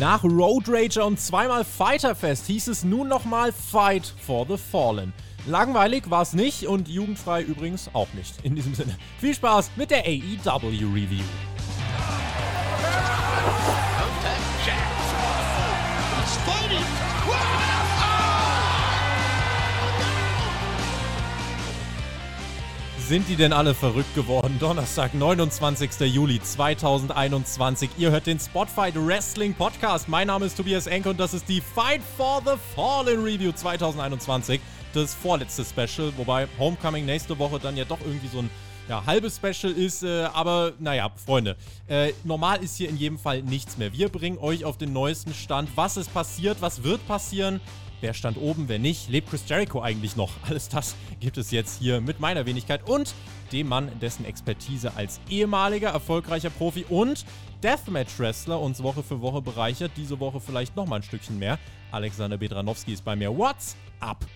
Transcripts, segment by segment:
Nach Road Rager und zweimal Fighterfest hieß es nun nochmal Fight for the Fallen. Langweilig war es nicht und jugendfrei übrigens auch nicht. In diesem Sinne, viel Spaß mit der AEW Review. Sind die denn alle verrückt geworden? Donnerstag, 29. Juli 2021. Ihr hört den Spotfight Wrestling Podcast. Mein Name ist Tobias Enke und das ist die Fight for the Fallen Review 2021. Das vorletzte Special, wobei Homecoming nächste Woche dann ja doch irgendwie so ein ja, halbes Special ist, äh, aber naja, Freunde, äh, normal ist hier in jedem Fall nichts mehr. Wir bringen euch auf den neuesten Stand, was ist passiert, was wird passieren Wer stand oben, wer nicht? Lebt Chris Jericho eigentlich noch? Alles das gibt es jetzt hier mit meiner Wenigkeit und dem Mann, dessen Expertise als ehemaliger erfolgreicher Profi und Deathmatch-Wrestler uns Woche für Woche bereichert. Diese Woche vielleicht nochmal ein Stückchen mehr. Alexander Bedranowski ist bei mir. What's up?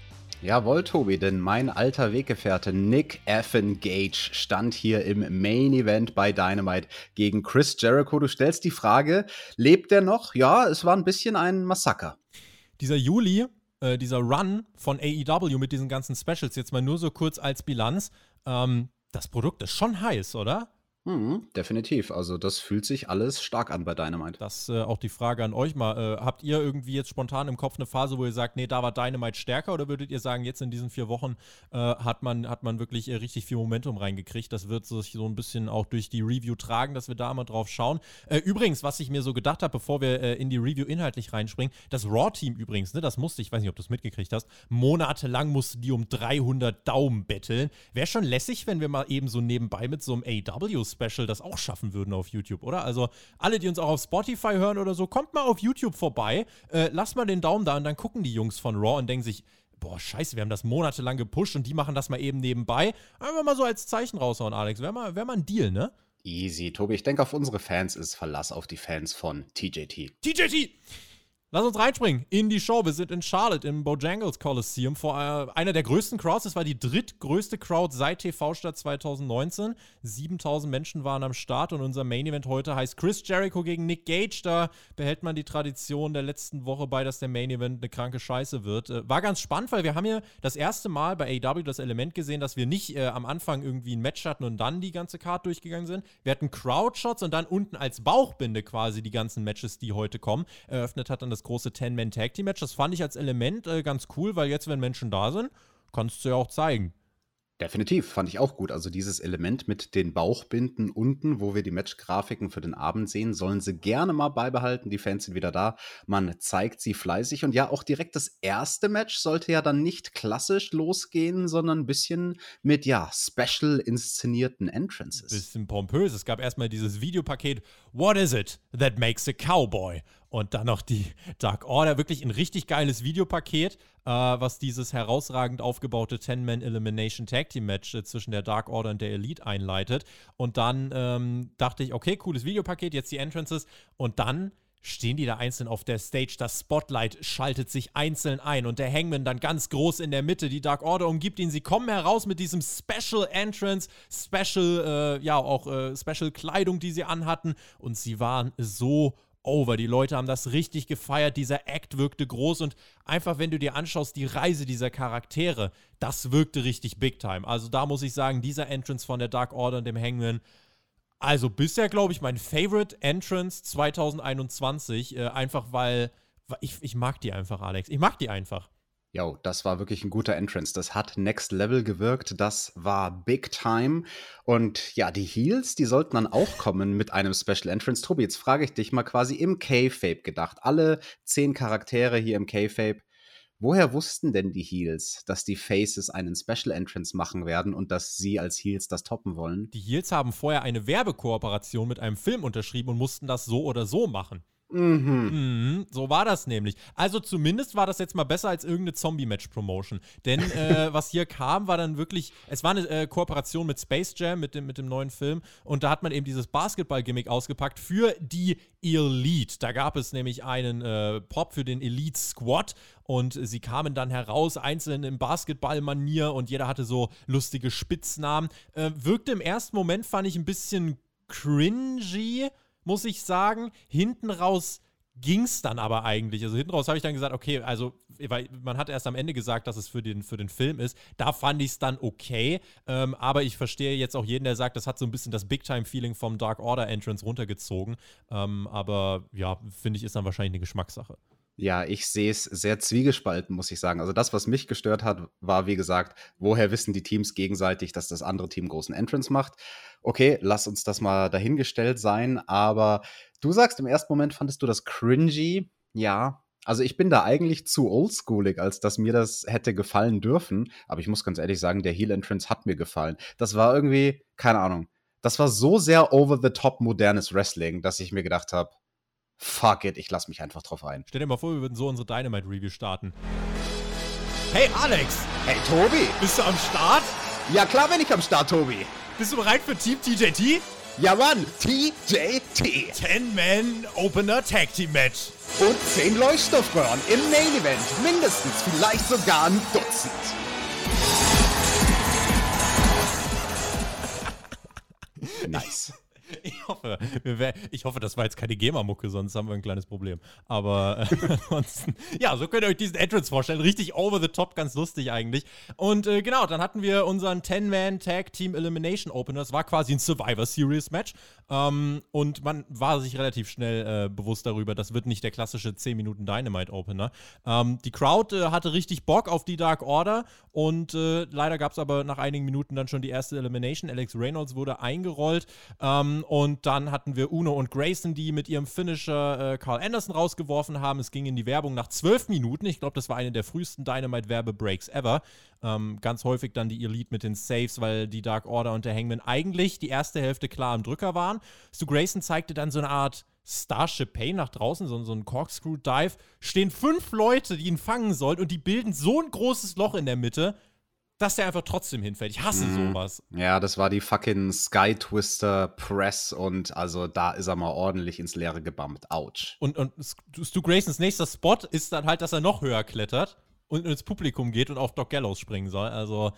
Jawohl, Tobi, denn mein alter Weggefährte Nick Effen Gage stand hier im Main Event bei Dynamite gegen Chris Jericho. Du stellst die Frage, lebt er noch? Ja, es war ein bisschen ein Massaker. Dieser Juli äh, dieser Run von AEW mit diesen ganzen Specials, jetzt mal nur so kurz als Bilanz, ähm, das Produkt ist schon heiß, oder? Mhm, definitiv. Also das fühlt sich alles stark an bei Dynamite. Das äh, auch die Frage an euch mal. Äh, habt ihr irgendwie jetzt spontan im Kopf eine Phase, wo ihr sagt, nee, da war Dynamite stärker? Oder würdet ihr sagen, jetzt in diesen vier Wochen äh, hat, man, hat man wirklich äh, richtig viel Momentum reingekriegt? Das wird sich so ein bisschen auch durch die Review tragen, dass wir da mal drauf schauen. Äh, übrigens, was ich mir so gedacht habe, bevor wir äh, in die Review inhaltlich reinspringen, das Raw-Team übrigens, ne, das musste, ich weiß nicht, ob du es mitgekriegt hast, monatelang musste die um 300 Daumen betteln. Wäre schon lässig, wenn wir mal eben so nebenbei mit so einem AW Special das auch schaffen würden auf YouTube, oder? Also alle, die uns auch auf Spotify hören oder so, kommt mal auf YouTube vorbei, äh, lasst mal den Daumen da und dann gucken die Jungs von Raw und denken sich, boah, scheiße, wir haben das monatelang gepusht und die machen das mal eben nebenbei. Einfach mal so als Zeichen raushauen, Alex. Wäre mal, wär mal ein Deal, ne? Easy, Tobi. Ich denke, auf unsere Fans ist Verlass auf die Fans von TJT. TJT! Lass uns reinspringen in die Show. Wir sind in Charlotte im Bojangles Coliseum vor äh, einer der größten Crowds. Das war die drittgrößte Crowd seit TV-Stadt 2019. 7000 Menschen waren am Start und unser Main Event heute heißt Chris Jericho gegen Nick Gage. Da behält man die Tradition der letzten Woche bei, dass der Main Event eine kranke Scheiße wird. Äh, war ganz spannend, weil wir haben hier das erste Mal bei AW das Element gesehen, dass wir nicht äh, am Anfang irgendwie ein Match hatten und dann die ganze Card durchgegangen sind. Wir hatten Crowd-Shots und dann unten als Bauchbinde quasi die ganzen Matches, die heute kommen. Eröffnet hat dann das große Ten-Man-Tag-Team-Match. Das fand ich als Element äh, ganz cool, weil jetzt, wenn Menschen da sind, kannst du ja auch zeigen. Definitiv, fand ich auch gut. Also dieses Element mit den Bauchbinden unten, wo wir die Matchgrafiken für den Abend sehen, sollen sie gerne mal beibehalten. Die Fans sind wieder da. Man zeigt sie fleißig. Und ja, auch direkt das erste Match sollte ja dann nicht klassisch losgehen, sondern ein bisschen mit, ja, special inszenierten Entrances. Bisschen pompös. Es gab erstmal dieses Videopaket What is it that makes a cowboy? Und dann noch die Dark Order. Wirklich ein richtig geiles Videopaket, äh, was dieses herausragend aufgebaute 10-Man Elimination Tag Team Match äh, zwischen der Dark Order und der Elite einleitet. Und dann ähm, dachte ich, okay, cooles Videopaket, jetzt die Entrances. Und dann stehen die da einzeln auf der Stage. Das Spotlight schaltet sich einzeln ein und der Hangman dann ganz groß in der Mitte. Die Dark Order umgibt ihn. Sie kommen heraus mit diesem Special Entrance, Special, äh, ja, auch äh, Special Kleidung, die sie anhatten. Und sie waren so over. Die Leute haben das richtig gefeiert. Dieser Act wirkte groß und einfach, wenn du dir anschaust, die Reise dieser Charaktere, das wirkte richtig big time. Also da muss ich sagen, dieser Entrance von der Dark Order und dem Hangman, also bisher, glaube ich, mein Favorite Entrance 2021. Äh, einfach weil, ich, ich mag die einfach, Alex. Ich mag die einfach. Jo, das war wirklich ein guter Entrance. Das hat Next Level gewirkt. Das war Big Time. Und ja, die Heels, die sollten dann auch kommen mit einem Special Entrance. Tobi, jetzt frage ich dich mal quasi im K-Fape gedacht. Alle zehn Charaktere hier im K-Fape. Woher wussten denn die Heels, dass die Faces einen Special Entrance machen werden und dass sie als Heels das toppen wollen? Die Heels haben vorher eine Werbekooperation mit einem Film unterschrieben und mussten das so oder so machen. Mhm. Mhm, so war das nämlich. Also zumindest war das jetzt mal besser als irgendeine Zombie-Match-Promotion. Denn äh, was hier kam, war dann wirklich, es war eine äh, Kooperation mit Space Jam, mit dem, mit dem neuen Film. Und da hat man eben dieses Basketball-Gimmick ausgepackt für die Elite. Da gab es nämlich einen äh, Pop für den Elite Squad. Und sie kamen dann heraus, einzeln im Basketball-Manier. Und jeder hatte so lustige Spitznamen. Äh, wirkte im ersten Moment, fand ich, ein bisschen cringy muss ich sagen. Hinten raus ging es dann aber eigentlich. Also hinten raus habe ich dann gesagt, okay, also weil man hat erst am Ende gesagt, dass es für den, für den Film ist. Da fand ich es dann okay. Ähm, aber ich verstehe jetzt auch jeden, der sagt, das hat so ein bisschen das Big-Time-Feeling vom Dark Order Entrance runtergezogen. Ähm, aber ja, finde ich, ist dann wahrscheinlich eine Geschmackssache. Ja, ich sehe es sehr zwiegespalten, muss ich sagen. Also das, was mich gestört hat, war, wie gesagt, woher wissen die Teams gegenseitig, dass das andere Team großen Entrance macht? Okay, lass uns das mal dahingestellt sein. Aber du sagst, im ersten Moment fandest du das cringy. Ja, also ich bin da eigentlich zu oldschoolig, als dass mir das hätte gefallen dürfen. Aber ich muss ganz ehrlich sagen, der Heel Entrance hat mir gefallen. Das war irgendwie, keine Ahnung, das war so sehr over the top modernes Wrestling, dass ich mir gedacht habe, fuck it, ich lass mich einfach drauf ein. Stell dir mal vor, wir würden so unsere Dynamite Review starten. Hey Alex! Hey Tobi! Bist du am Start? Ja klar bin ich am Start, Tobi! Bist du bereit für Team TJT? Ja Mann, TJT! 10-Man Opener Tag Team Match. Und 10 Leuchtstoffröhren im Main Event. Mindestens, vielleicht sogar ein Dutzend. nice. Ich hoffe, ich hoffe, das war jetzt keine GEMA-Mucke, sonst haben wir ein kleines Problem. Aber äh, ansonsten, ja, so könnt ihr euch diesen Entrance vorstellen. Richtig over the top, ganz lustig eigentlich. Und äh, genau, dann hatten wir unseren 10-Man-Tag-Team Elimination Opener. Das war quasi ein Survivor Series Match. Ähm, und man war sich relativ schnell äh, bewusst darüber, das wird nicht der klassische 10 Minuten Dynamite Opener. Ähm, die Crowd äh, hatte richtig Bock auf die Dark Order und äh, leider gab es aber nach einigen Minuten dann schon die erste Elimination. Alex Reynolds wurde eingerollt. Ähm, und dann hatten wir Uno und Grayson, die mit ihrem Finisher äh, Carl Anderson rausgeworfen haben. Es ging in die Werbung nach zwölf Minuten. Ich glaube, das war eine der frühesten Dynamite-Werbebreaks ever. Ähm, ganz häufig dann die Elite mit den Saves, weil die Dark Order und der Hangman eigentlich die erste Hälfte klar am Drücker waren. Stu Grayson zeigte dann so eine Art Starship Pain nach draußen, so, so ein Corkscrew-Dive. Stehen fünf Leute, die ihn fangen sollen und die bilden so ein großes Loch in der Mitte dass der einfach trotzdem hinfällt. Ich hasse mhm. sowas. Ja, das war die fucking Sky Twister Press und also da ist er mal ordentlich ins Leere gebammt. Autsch. Und, und Stu Graysons nächster Spot ist dann halt, dass er noch höher klettert und ins Publikum geht und auf Doc Gallows springen soll. Also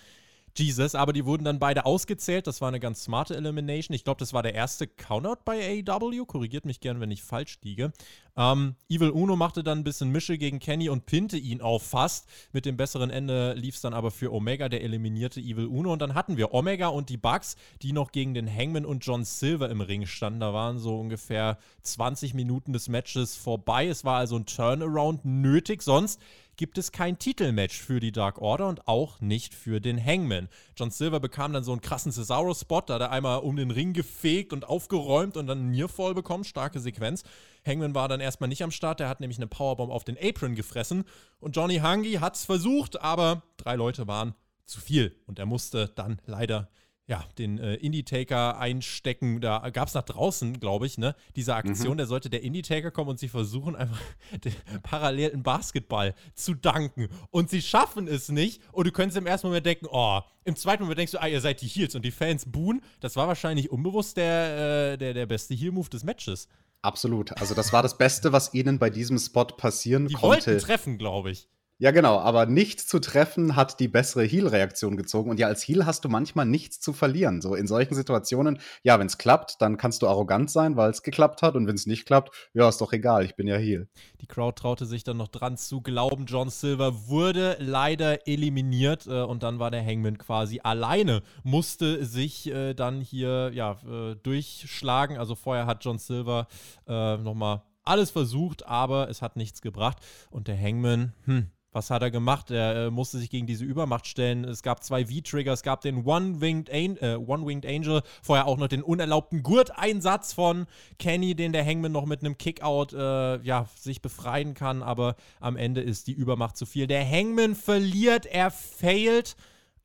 Jesus, aber die wurden dann beide ausgezählt. Das war eine ganz smarte Elimination. Ich glaube, das war der erste Countout bei AEW. Korrigiert mich gern, wenn ich falsch liege. Ähm, Evil Uno machte dann ein bisschen Mische gegen Kenny und pinte ihn auch fast. Mit dem besseren Ende lief es dann aber für Omega, der eliminierte Evil Uno. Und dann hatten wir Omega und die Bucks, die noch gegen den Hangman und John Silver im Ring standen. Da waren so ungefähr 20 Minuten des Matches vorbei. Es war also ein Turnaround nötig. Sonst gibt es kein Titelmatch für die Dark Order und auch nicht für den Hangman. John Silver bekam dann so einen krassen Cesaro-Spot, da hat er einmal um den Ring gefegt und aufgeräumt und dann einen Nearfall bekommen, starke Sequenz. Hangman war dann erstmal nicht am Start, der hat nämlich eine Powerbomb auf den Apron gefressen und Johnny Hungy hat es versucht, aber drei Leute waren zu viel und er musste dann leider ja, den äh, Indie-Taker einstecken. Da gab es nach draußen, glaube ich, ne, diese Aktion, mhm. da sollte der Indie-Taker kommen und sie versuchen einfach den parallelen Basketball zu danken. Und sie schaffen es nicht. Und du könntest im ersten Moment denken, oh, im zweiten Moment denkst du, ah, ihr seid die Heels und die Fans buhen. Das war wahrscheinlich unbewusst der, äh, der, der beste Heel-Move des Matches. Absolut. Also das war das Beste, was ihnen bei diesem Spot passieren die konnte. Die wollten treffen, glaube ich. Ja, genau, aber nichts zu treffen hat die bessere Heal-Reaktion gezogen. Und ja, als Heal hast du manchmal nichts zu verlieren. So in solchen Situationen, ja, wenn es klappt, dann kannst du arrogant sein, weil es geklappt hat. Und wenn es nicht klappt, ja, ist doch egal, ich bin ja Heal. Die Crowd traute sich dann noch dran zu glauben. John Silver wurde leider eliminiert äh, und dann war der Hangman quasi alleine, musste sich äh, dann hier ja, äh, durchschlagen. Also vorher hat John Silver äh, nochmal alles versucht, aber es hat nichts gebracht. Und der Hangman, hm, was hat er gemacht? Er äh, musste sich gegen diese Übermacht stellen. Es gab zwei V-Trigger, es gab den One-Winged äh, One Angel, vorher auch noch den unerlaubten Gurteinsatz von Kenny, den der Hangman noch mit einem Kickout äh, ja, sich befreien kann, aber am Ende ist die Übermacht zu viel. Der Hangman verliert, er failt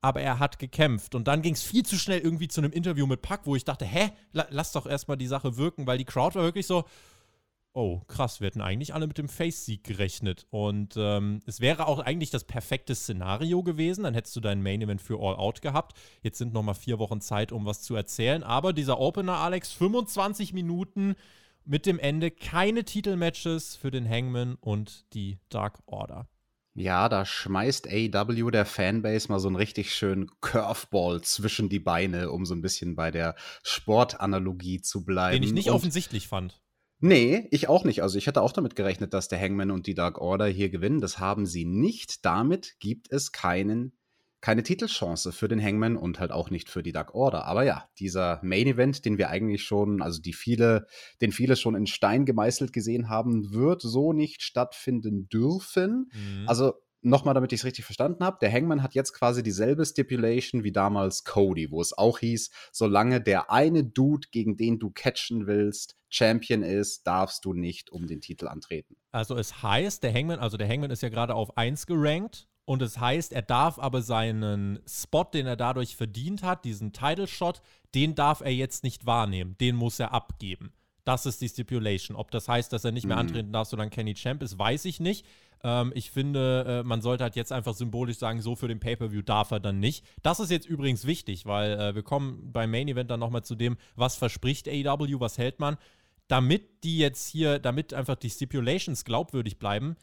aber er hat gekämpft. Und dann ging es viel zu schnell irgendwie zu einem Interview mit Pack, wo ich dachte, hä, lass doch erstmal die Sache wirken, weil die Crowd war wirklich so, oh, krass, wir hätten eigentlich alle mit dem Face-Sieg gerechnet. Und ähm, es wäre auch eigentlich das perfekte Szenario gewesen. Dann hättest du dein Main-Event für All Out gehabt. Jetzt sind noch mal vier Wochen Zeit, um was zu erzählen. Aber dieser Opener, Alex, 25 Minuten mit dem Ende. Keine Titelmatches für den Hangman und die Dark Order. Ja, da schmeißt AW der Fanbase mal so einen richtig schönen Curveball zwischen die Beine, um so ein bisschen bei der Sportanalogie zu bleiben. Den ich nicht und offensichtlich fand. Nee, ich auch nicht. Also ich hätte auch damit gerechnet, dass der Hangman und die Dark Order hier gewinnen. Das haben sie nicht. Damit gibt es keinen, keine Titelchance für den Hangman und halt auch nicht für die Dark Order. Aber ja, dieser Main Event, den wir eigentlich schon, also die viele, den viele schon in Stein gemeißelt gesehen haben, wird so nicht stattfinden dürfen. Mhm. Also nochmal, damit ich es richtig verstanden habe, der Hangman hat jetzt quasi dieselbe Stipulation wie damals Cody, wo es auch hieß, solange der eine Dude, gegen den du catchen willst, Champion ist, darfst du nicht um den Titel antreten. Also es heißt, der Hangman, also der Hangman ist ja gerade auf 1 gerankt und es heißt, er darf aber seinen Spot, den er dadurch verdient hat, diesen Title Shot, den darf er jetzt nicht wahrnehmen, den muss er abgeben. Das ist die Stipulation. Ob das heißt, dass er nicht mehr mhm. antreten darf, solange Kenny Champ ist, weiß ich nicht. Ähm, ich finde, äh, man sollte halt jetzt einfach symbolisch sagen, so für den Pay-Per-View darf er dann nicht. Das ist jetzt übrigens wichtig, weil äh, wir kommen beim Main Event dann nochmal zu dem, was verspricht AEW, was hält man. Damit die jetzt hier, damit einfach die Stipulations glaubwürdig bleiben,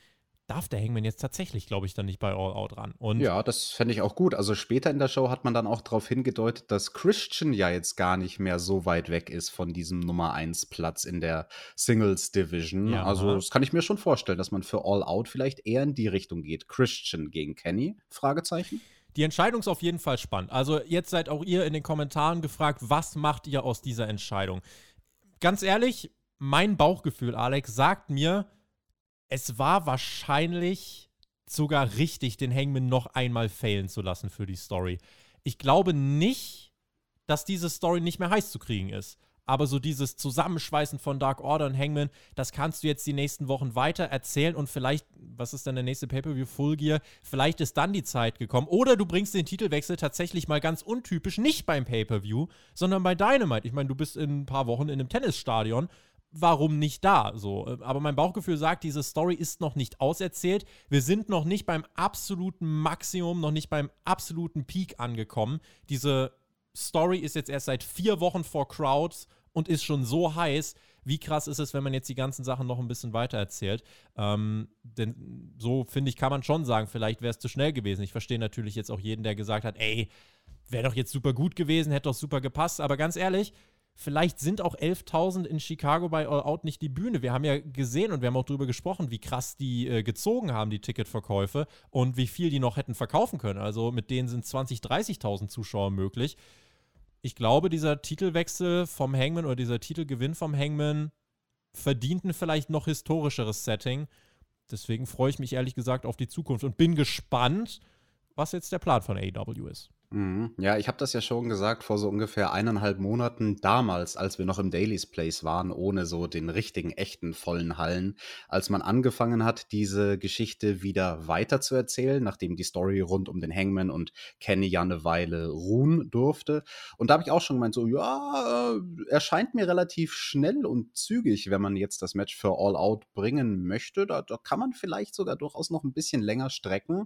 darf der Hangman jetzt tatsächlich, glaube ich, dann nicht bei All Out ran. Und ja, das fände ich auch gut. Also später in der Show hat man dann auch darauf hingedeutet, dass Christian ja jetzt gar nicht mehr so weit weg ist von diesem Nummer 1 Platz in der Singles Division. Ja, also das kann ich mir schon vorstellen, dass man für All Out vielleicht eher in die Richtung geht. Christian gegen Kenny? Fragezeichen. Die Entscheidung ist auf jeden Fall spannend. Also jetzt seid auch ihr in den Kommentaren gefragt, was macht ihr aus dieser Entscheidung? Ganz ehrlich, mein Bauchgefühl, Alex, sagt mir, es war wahrscheinlich sogar richtig, den Hangman noch einmal failen zu lassen für die Story. Ich glaube nicht, dass diese Story nicht mehr heiß zu kriegen ist. Aber so dieses Zusammenschweißen von Dark Order und Hangman, das kannst du jetzt die nächsten Wochen weiter erzählen und vielleicht, was ist denn der nächste Pay-Per-View? Full Gear, vielleicht ist dann die Zeit gekommen. Oder du bringst den Titelwechsel tatsächlich mal ganz untypisch nicht beim Pay-Per-View, sondern bei Dynamite. Ich meine, du bist in ein paar Wochen in einem Tennisstadion warum nicht da? So, aber mein Bauchgefühl sagt, diese Story ist noch nicht auserzählt. Wir sind noch nicht beim absoluten Maximum, noch nicht beim absoluten Peak angekommen. Diese Story ist jetzt erst seit vier Wochen vor Crowds und ist schon so heiß. Wie krass ist es, wenn man jetzt die ganzen Sachen noch ein bisschen weiter erzählt? Ähm, denn so finde ich, kann man schon sagen, vielleicht wäre es zu schnell gewesen. Ich verstehe natürlich jetzt auch jeden, der gesagt hat, ey, wäre doch jetzt super gut gewesen, hätte doch super gepasst. Aber ganz ehrlich, vielleicht sind auch 11.000 in Chicago bei All Out nicht die Bühne. Wir haben ja gesehen und wir haben auch darüber gesprochen, wie krass die äh, gezogen haben, die Ticketverkäufe und wie viel die noch hätten verkaufen können. Also mit denen sind 20.000, 30.000 Zuschauer möglich. Ich glaube, dieser Titelwechsel vom Hangman oder dieser Titelgewinn vom Hangman verdient ein vielleicht noch historischeres Setting. Deswegen freue ich mich ehrlich gesagt auf die Zukunft und bin gespannt, was jetzt der Plan von AEW ist. Mhm. Ja, ich habe das ja schon gesagt vor so ungefähr eineinhalb Monaten damals, als wir noch im Daily's Place waren, ohne so den richtigen, echten, vollen Hallen, als man angefangen hat, diese Geschichte wieder weiter zu erzählen, nachdem die Story rund um den Hangman und Kenny ja eine Weile ruhen durfte. Und da habe ich auch schon gemeint, so, ja, äh, erscheint mir relativ schnell und zügig, wenn man jetzt das Match für All Out bringen möchte. Da, da kann man vielleicht sogar durchaus noch ein bisschen länger strecken.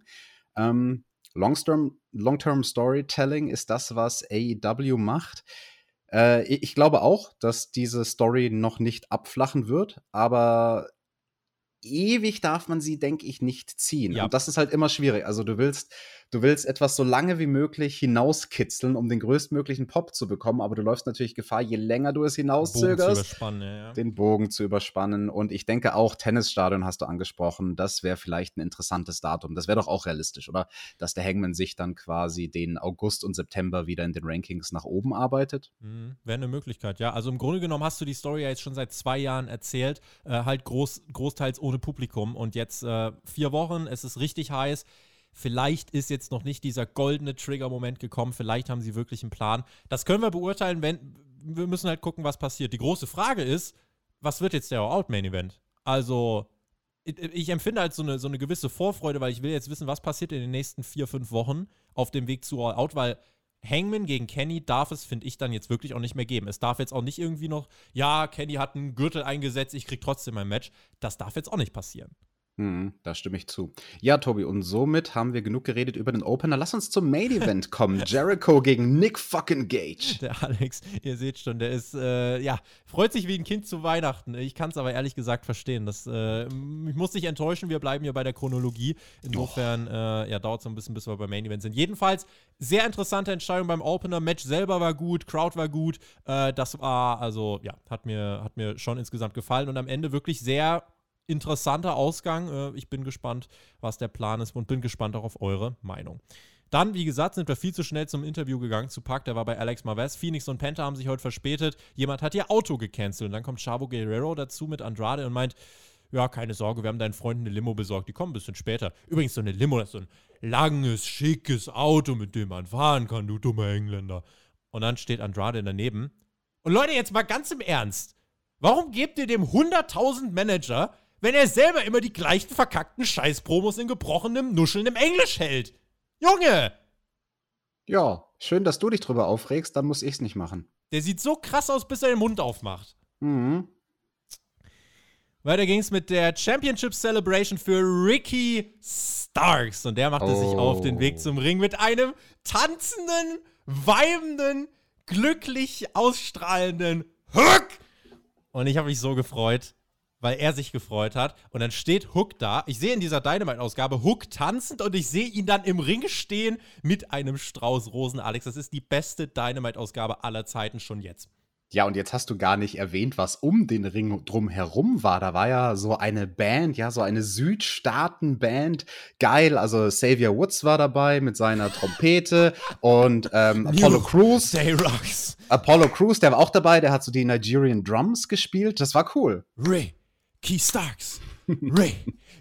Ähm, Long-Term Long Storytelling ist das, was AEW macht. Äh, ich glaube auch, dass diese Story noch nicht abflachen wird, aber ewig darf man sie, denke ich, nicht ziehen. Ja. Und das ist halt immer schwierig. Also du willst Du willst etwas so lange wie möglich hinauskitzeln, um den größtmöglichen Pop zu bekommen, aber du läufst natürlich Gefahr, je länger du es hinauszögerst, Bogen ja. den Bogen zu überspannen. Und ich denke auch, Tennisstadion hast du angesprochen, das wäre vielleicht ein interessantes Datum. Das wäre doch auch realistisch, oder? Dass der Hangman sich dann quasi den August und September wieder in den Rankings nach oben arbeitet. Mhm, wäre eine Möglichkeit, ja. Also im Grunde genommen hast du die Story ja jetzt schon seit zwei Jahren erzählt, äh, halt groß, großteils ohne Publikum. Und jetzt äh, vier Wochen, es ist richtig heiß Vielleicht ist jetzt noch nicht dieser goldene Trigger-Moment gekommen. Vielleicht haben sie wirklich einen Plan. Das können wir beurteilen, wenn wir müssen halt gucken, was passiert. Die große Frage ist, was wird jetzt der All-Out-Main-Event? Also, ich, empfinde halt so eine, so eine gewisse Vorfreude, weil ich will jetzt wissen, was passiert in den nächsten vier, fünf Wochen auf dem Weg zu All-Out, weil Hangman gegen Kenny darf es, finde ich, dann jetzt wirklich auch nicht mehr geben. Es darf jetzt auch nicht irgendwie noch, ja, Kenny hat einen Gürtel eingesetzt, ich krieg trotzdem ein Match. Das darf jetzt auch nicht passieren. Hm, da stimme ich zu. Ja, Tobi, und somit haben wir genug geredet über den Opener. Lass uns zum Main Event kommen. Jericho gegen Nick fucking Gage. Der Alex, ihr seht schon, der ist, äh, ja, freut sich wie ein Kind zu Weihnachten. Ich kann es aber ehrlich gesagt verstehen. Das, äh, ich muss dich enttäuschen, wir bleiben hier bei der Chronologie. Insofern, äh, ja, dauert es so ein bisschen, bis wir beim Main Event sind. Jedenfalls, sehr interessante Entscheidung beim Opener. Match selber war gut, Crowd war gut. Äh, das war, also, ja, hat mir, hat mir schon insgesamt gefallen und am Ende wirklich sehr interessanter Ausgang. Äh, ich bin gespannt, was der Plan ist und bin gespannt auch auf eure Meinung. Dann, wie gesagt, sind wir viel zu schnell zum Interview gegangen zu Pack. Der war bei Alex Marvez. Phoenix und Penta haben sich heute verspätet. Jemand hat ihr Auto gecancelt. Und dann kommt Chavo Guerrero dazu mit Andrade und meint, ja, keine Sorge, wir haben deinen Freunden eine Limo besorgt. Die kommen ein bisschen später. Übrigens, so eine Limo, das ist so ein langes, schickes Auto, mit dem man fahren kann, du dummer Engländer. Und dann steht Andrade daneben. Und Leute, jetzt mal ganz im Ernst. Warum gebt ihr dem 100.000 Manager wenn er selber immer die gleichen verkackten Scheißpromos in gebrochenem, nuschelndem Englisch hält. Junge! Ja, schön, dass du dich drüber aufregst, dann muss ich's nicht machen. Der sieht so krass aus, bis er den Mund aufmacht. Mhm. Weiter ging's mit der Championship Celebration für Ricky Starks. Und der machte oh. sich auf den Weg zum Ring mit einem tanzenden, weibenden, glücklich ausstrahlenden Hook. Und ich habe mich so gefreut weil er sich gefreut hat. Und dann steht Hook da. Ich sehe in dieser Dynamite-Ausgabe Hook tanzend und ich sehe ihn dann im Ring stehen mit einem Strauß Rosen. Alex, das ist die beste Dynamite-Ausgabe aller Zeiten schon jetzt. Ja, und jetzt hast du gar nicht erwähnt, was um den Ring drum herum war. Da war ja so eine Band, ja, so eine Südstaaten-Band. Geil, also Xavier Woods war dabei mit seiner Trompete und ähm, Apollo Crews. Day Rocks. Apollo Crews, der war auch dabei, der hat so die Nigerian Drums gespielt. Das war cool. Ray, Key Starks. Ray,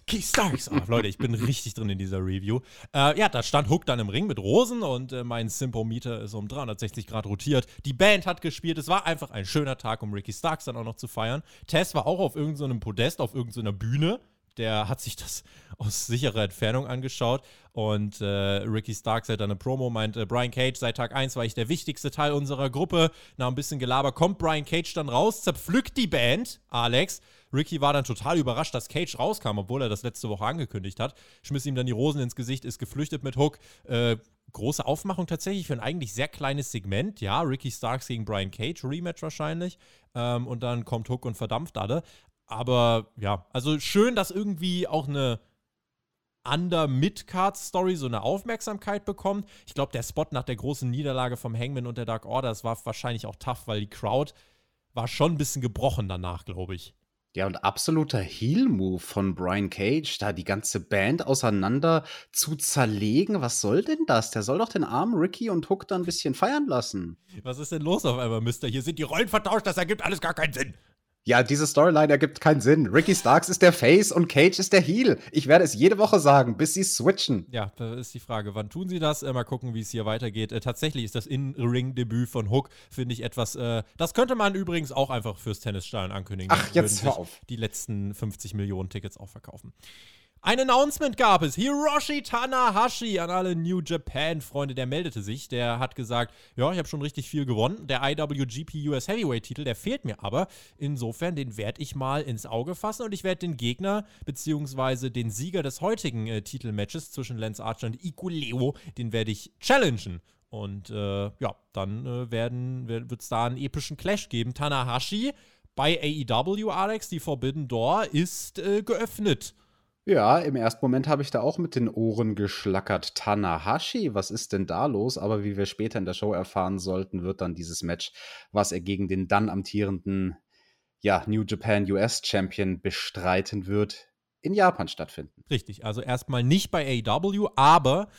Key Starks. Oh, Leute, ich bin richtig drin in dieser Review. Äh, ja, da stand Hook dann im Ring mit Rosen und äh, mein Simpometer ist um 360 Grad rotiert. Die Band hat gespielt. Es war einfach ein schöner Tag, um Ricky Starks dann auch noch zu feiern. Tess war auch auf irgendeinem so Podest, auf irgendeiner so Bühne. Der hat sich das aus sicherer Entfernung angeschaut. Und äh, Ricky Starks hat dann eine Promo, meint, äh, Brian Cage, seit Tag 1 war ich der wichtigste Teil unserer Gruppe. Nach ein bisschen Gelaber kommt Brian Cage dann raus, zerpflückt die Band, Alex, Ricky war dann total überrascht, dass Cage rauskam, obwohl er das letzte Woche angekündigt hat. Schmiss ihm dann die Rosen ins Gesicht, ist geflüchtet mit Hook. Äh, große Aufmachung tatsächlich für ein eigentlich sehr kleines Segment. Ja, Ricky Starks gegen Brian Cage, Rematch wahrscheinlich. Ähm, und dann kommt Hook und verdampft alle. Aber ja, also schön, dass irgendwie auch eine Under-Mid-Card-Story so eine Aufmerksamkeit bekommt. Ich glaube, der Spot nach der großen Niederlage vom Hangman und der Dark Order, das war wahrscheinlich auch tough, weil die Crowd war schon ein bisschen gebrochen danach, glaube ich. Ja, und absoluter Heel-Move von Brian Cage, da die ganze Band auseinander zu zerlegen. Was soll denn das? Der soll doch den armen Ricky und Hook da ein bisschen feiern lassen. Was ist denn los auf einmal, Mister? Hier sind die Rollen vertauscht, das ergibt alles gar keinen Sinn. Ja, diese Storyline ergibt keinen Sinn. Ricky Starks ist der Face und Cage ist der Heel. Ich werde es jede Woche sagen, bis sie switchen. Ja, da ist die Frage, wann tun sie das? Äh, mal gucken, wie es hier weitergeht. Äh, tatsächlich ist das In-Ring-Debüt von Hook, finde ich, etwas. Äh, das könnte man übrigens auch einfach fürs Tennisstadion ankündigen. Ach, jetzt hör auf. Die letzten 50 Millionen Tickets auch verkaufen. Ein Announcement gab es. Hiroshi Tanahashi an alle New Japan-Freunde, der meldete sich. Der hat gesagt, ja, ich habe schon richtig viel gewonnen. Der IWGP US Heavyweight-Titel, der fehlt mir aber. Insofern, den werde ich mal ins Auge fassen und ich werde den Gegner beziehungsweise den Sieger des heutigen äh, Titelmatches zwischen Lance Archer und Ikuleo, den werde ich challengen. Und äh, ja, dann äh, wird es da einen epischen Clash geben. Tanahashi bei AEW, Alex, die Forbidden Door ist äh, geöffnet. Ja, im ersten Moment habe ich da auch mit den Ohren geschlackert. Tanahashi, was ist denn da los? Aber wie wir später in der Show erfahren sollten, wird dann dieses Match, was er gegen den dann amtierenden ja, New Japan US Champion bestreiten wird, in Japan stattfinden. Richtig, also erstmal nicht bei AEW, aber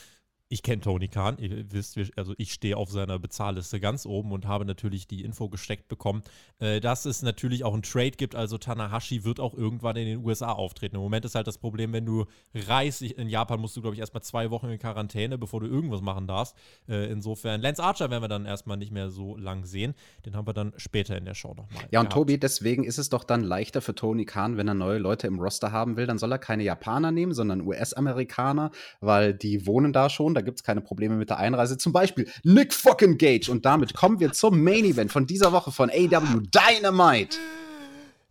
ich kenne Tony Khan, ihr wisst, also ich stehe auf seiner Bezahlliste ganz oben und habe natürlich die Info gesteckt bekommen, äh, dass es natürlich auch ein Trade gibt. Also Tanahashi wird auch irgendwann in den USA auftreten. Im Moment ist halt das Problem, wenn du reist, in Japan musst du, glaube ich, erstmal zwei Wochen in Quarantäne, bevor du irgendwas machen darfst. Äh, insofern, Lance Archer werden wir dann erstmal nicht mehr so lang sehen. Den haben wir dann später in der Show nochmal. Ja, und gehabt. Tobi, deswegen ist es doch dann leichter für Tony Khan, wenn er neue Leute im Roster haben will, dann soll er keine Japaner nehmen, sondern US-Amerikaner, weil die wohnen da schon da gibt es keine Probleme mit der Einreise. Zum Beispiel Nick fucking Gage. Und damit kommen wir zum Main Event von dieser Woche von AW Dynamite.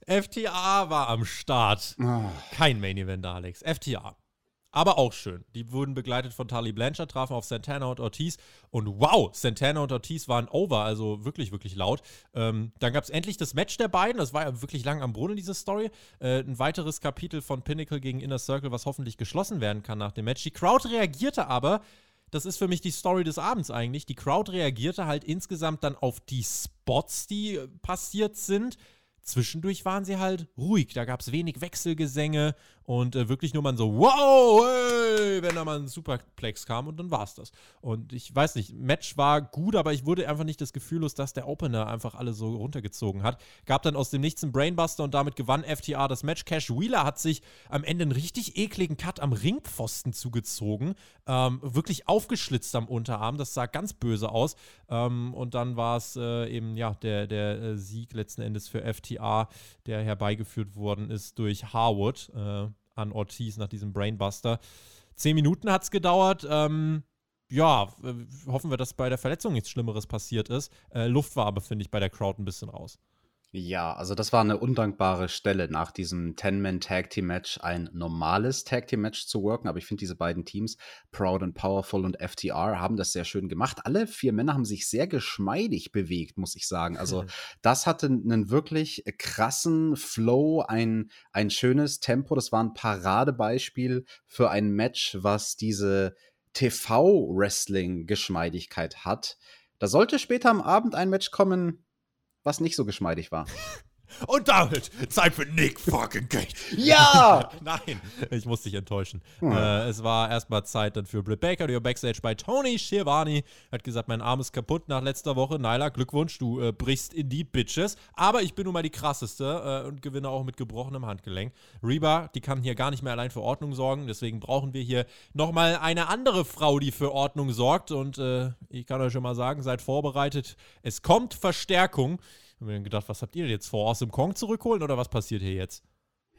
FTA war am Start. Oh. Kein Main Event, Alex. FTA. Aber auch schön. Die wurden begleitet von Tali Blanchard, trafen auf Santana und Ortiz. Und wow, Santana und Ortiz waren over, also wirklich, wirklich laut. Ähm, dann gab es endlich das Match der beiden. Das war ja wirklich lang am Brunnen, diese Story. Äh, ein weiteres Kapitel von Pinnacle gegen Inner Circle, was hoffentlich geschlossen werden kann nach dem Match. Die Crowd reagierte aber. Das ist für mich die Story des Abends eigentlich. Die Crowd reagierte halt insgesamt dann auf die Spots, die äh, passiert sind. Zwischendurch waren sie halt ruhig. Da gab es wenig Wechselgesänge und äh, wirklich nur mal so, wow, hey, wenn da mal ein Superplex kam und dann war es das. Und ich weiß nicht, Match war gut, aber ich wurde einfach nicht das Gefühl los, dass der Opener einfach alle so runtergezogen hat. Gab dann aus dem Nichts einen Brainbuster und damit gewann FTA das Match. Cash Wheeler hat sich am Ende einen richtig ekligen Cut am Ringpfosten zugezogen. Ähm, wirklich aufgeschlitzt am Unterarm. Das sah ganz böse aus. Ähm, und dann war es äh, eben, ja, der, der äh, Sieg letzten Endes für FTA, der herbeigeführt worden ist durch Harwood. Äh, an Ortiz nach diesem Brainbuster. Zehn Minuten hat es gedauert. Ähm, ja, hoffen wir, dass bei der Verletzung nichts Schlimmeres passiert ist. Äh, Luft war aber, finde ich, bei der Crowd ein bisschen raus. Ja, also das war eine undankbare Stelle, nach diesem 10-Man-Tag-Team-Match ein normales Tag-Team-Match zu worken. Aber ich finde, diese beiden Teams, Proud and Powerful und FTR, haben das sehr schön gemacht. Alle vier Männer haben sich sehr geschmeidig bewegt, muss ich sagen. Also das hatte einen wirklich krassen Flow, ein, ein schönes Tempo. Das war ein Paradebeispiel für ein Match, was diese TV-Wrestling-Geschmeidigkeit hat. Da sollte später am Abend ein Match kommen, was nicht so geschmeidig war. Und damit Zeit für Nick fucking Gate. Ja! Nein, ich muss dich enttäuschen. Hm. Äh, es war erstmal Zeit dann für Britt Baker, die war Backstage bei Tony Schiavone. Hat gesagt, mein Arm ist kaputt nach letzter Woche. Nyla, Glückwunsch, du äh, brichst in die Bitches. Aber ich bin nun mal die krasseste äh, und gewinne auch mit gebrochenem Handgelenk. Reba, die kann hier gar nicht mehr allein für Ordnung sorgen. Deswegen brauchen wir hier nochmal eine andere Frau, die für Ordnung sorgt. Und äh, ich kann euch schon mal sagen, seid vorbereitet. Es kommt Verstärkung. Habe mir dann gedacht, was habt ihr jetzt vor? Aus dem Kong zurückholen oder was passiert hier jetzt?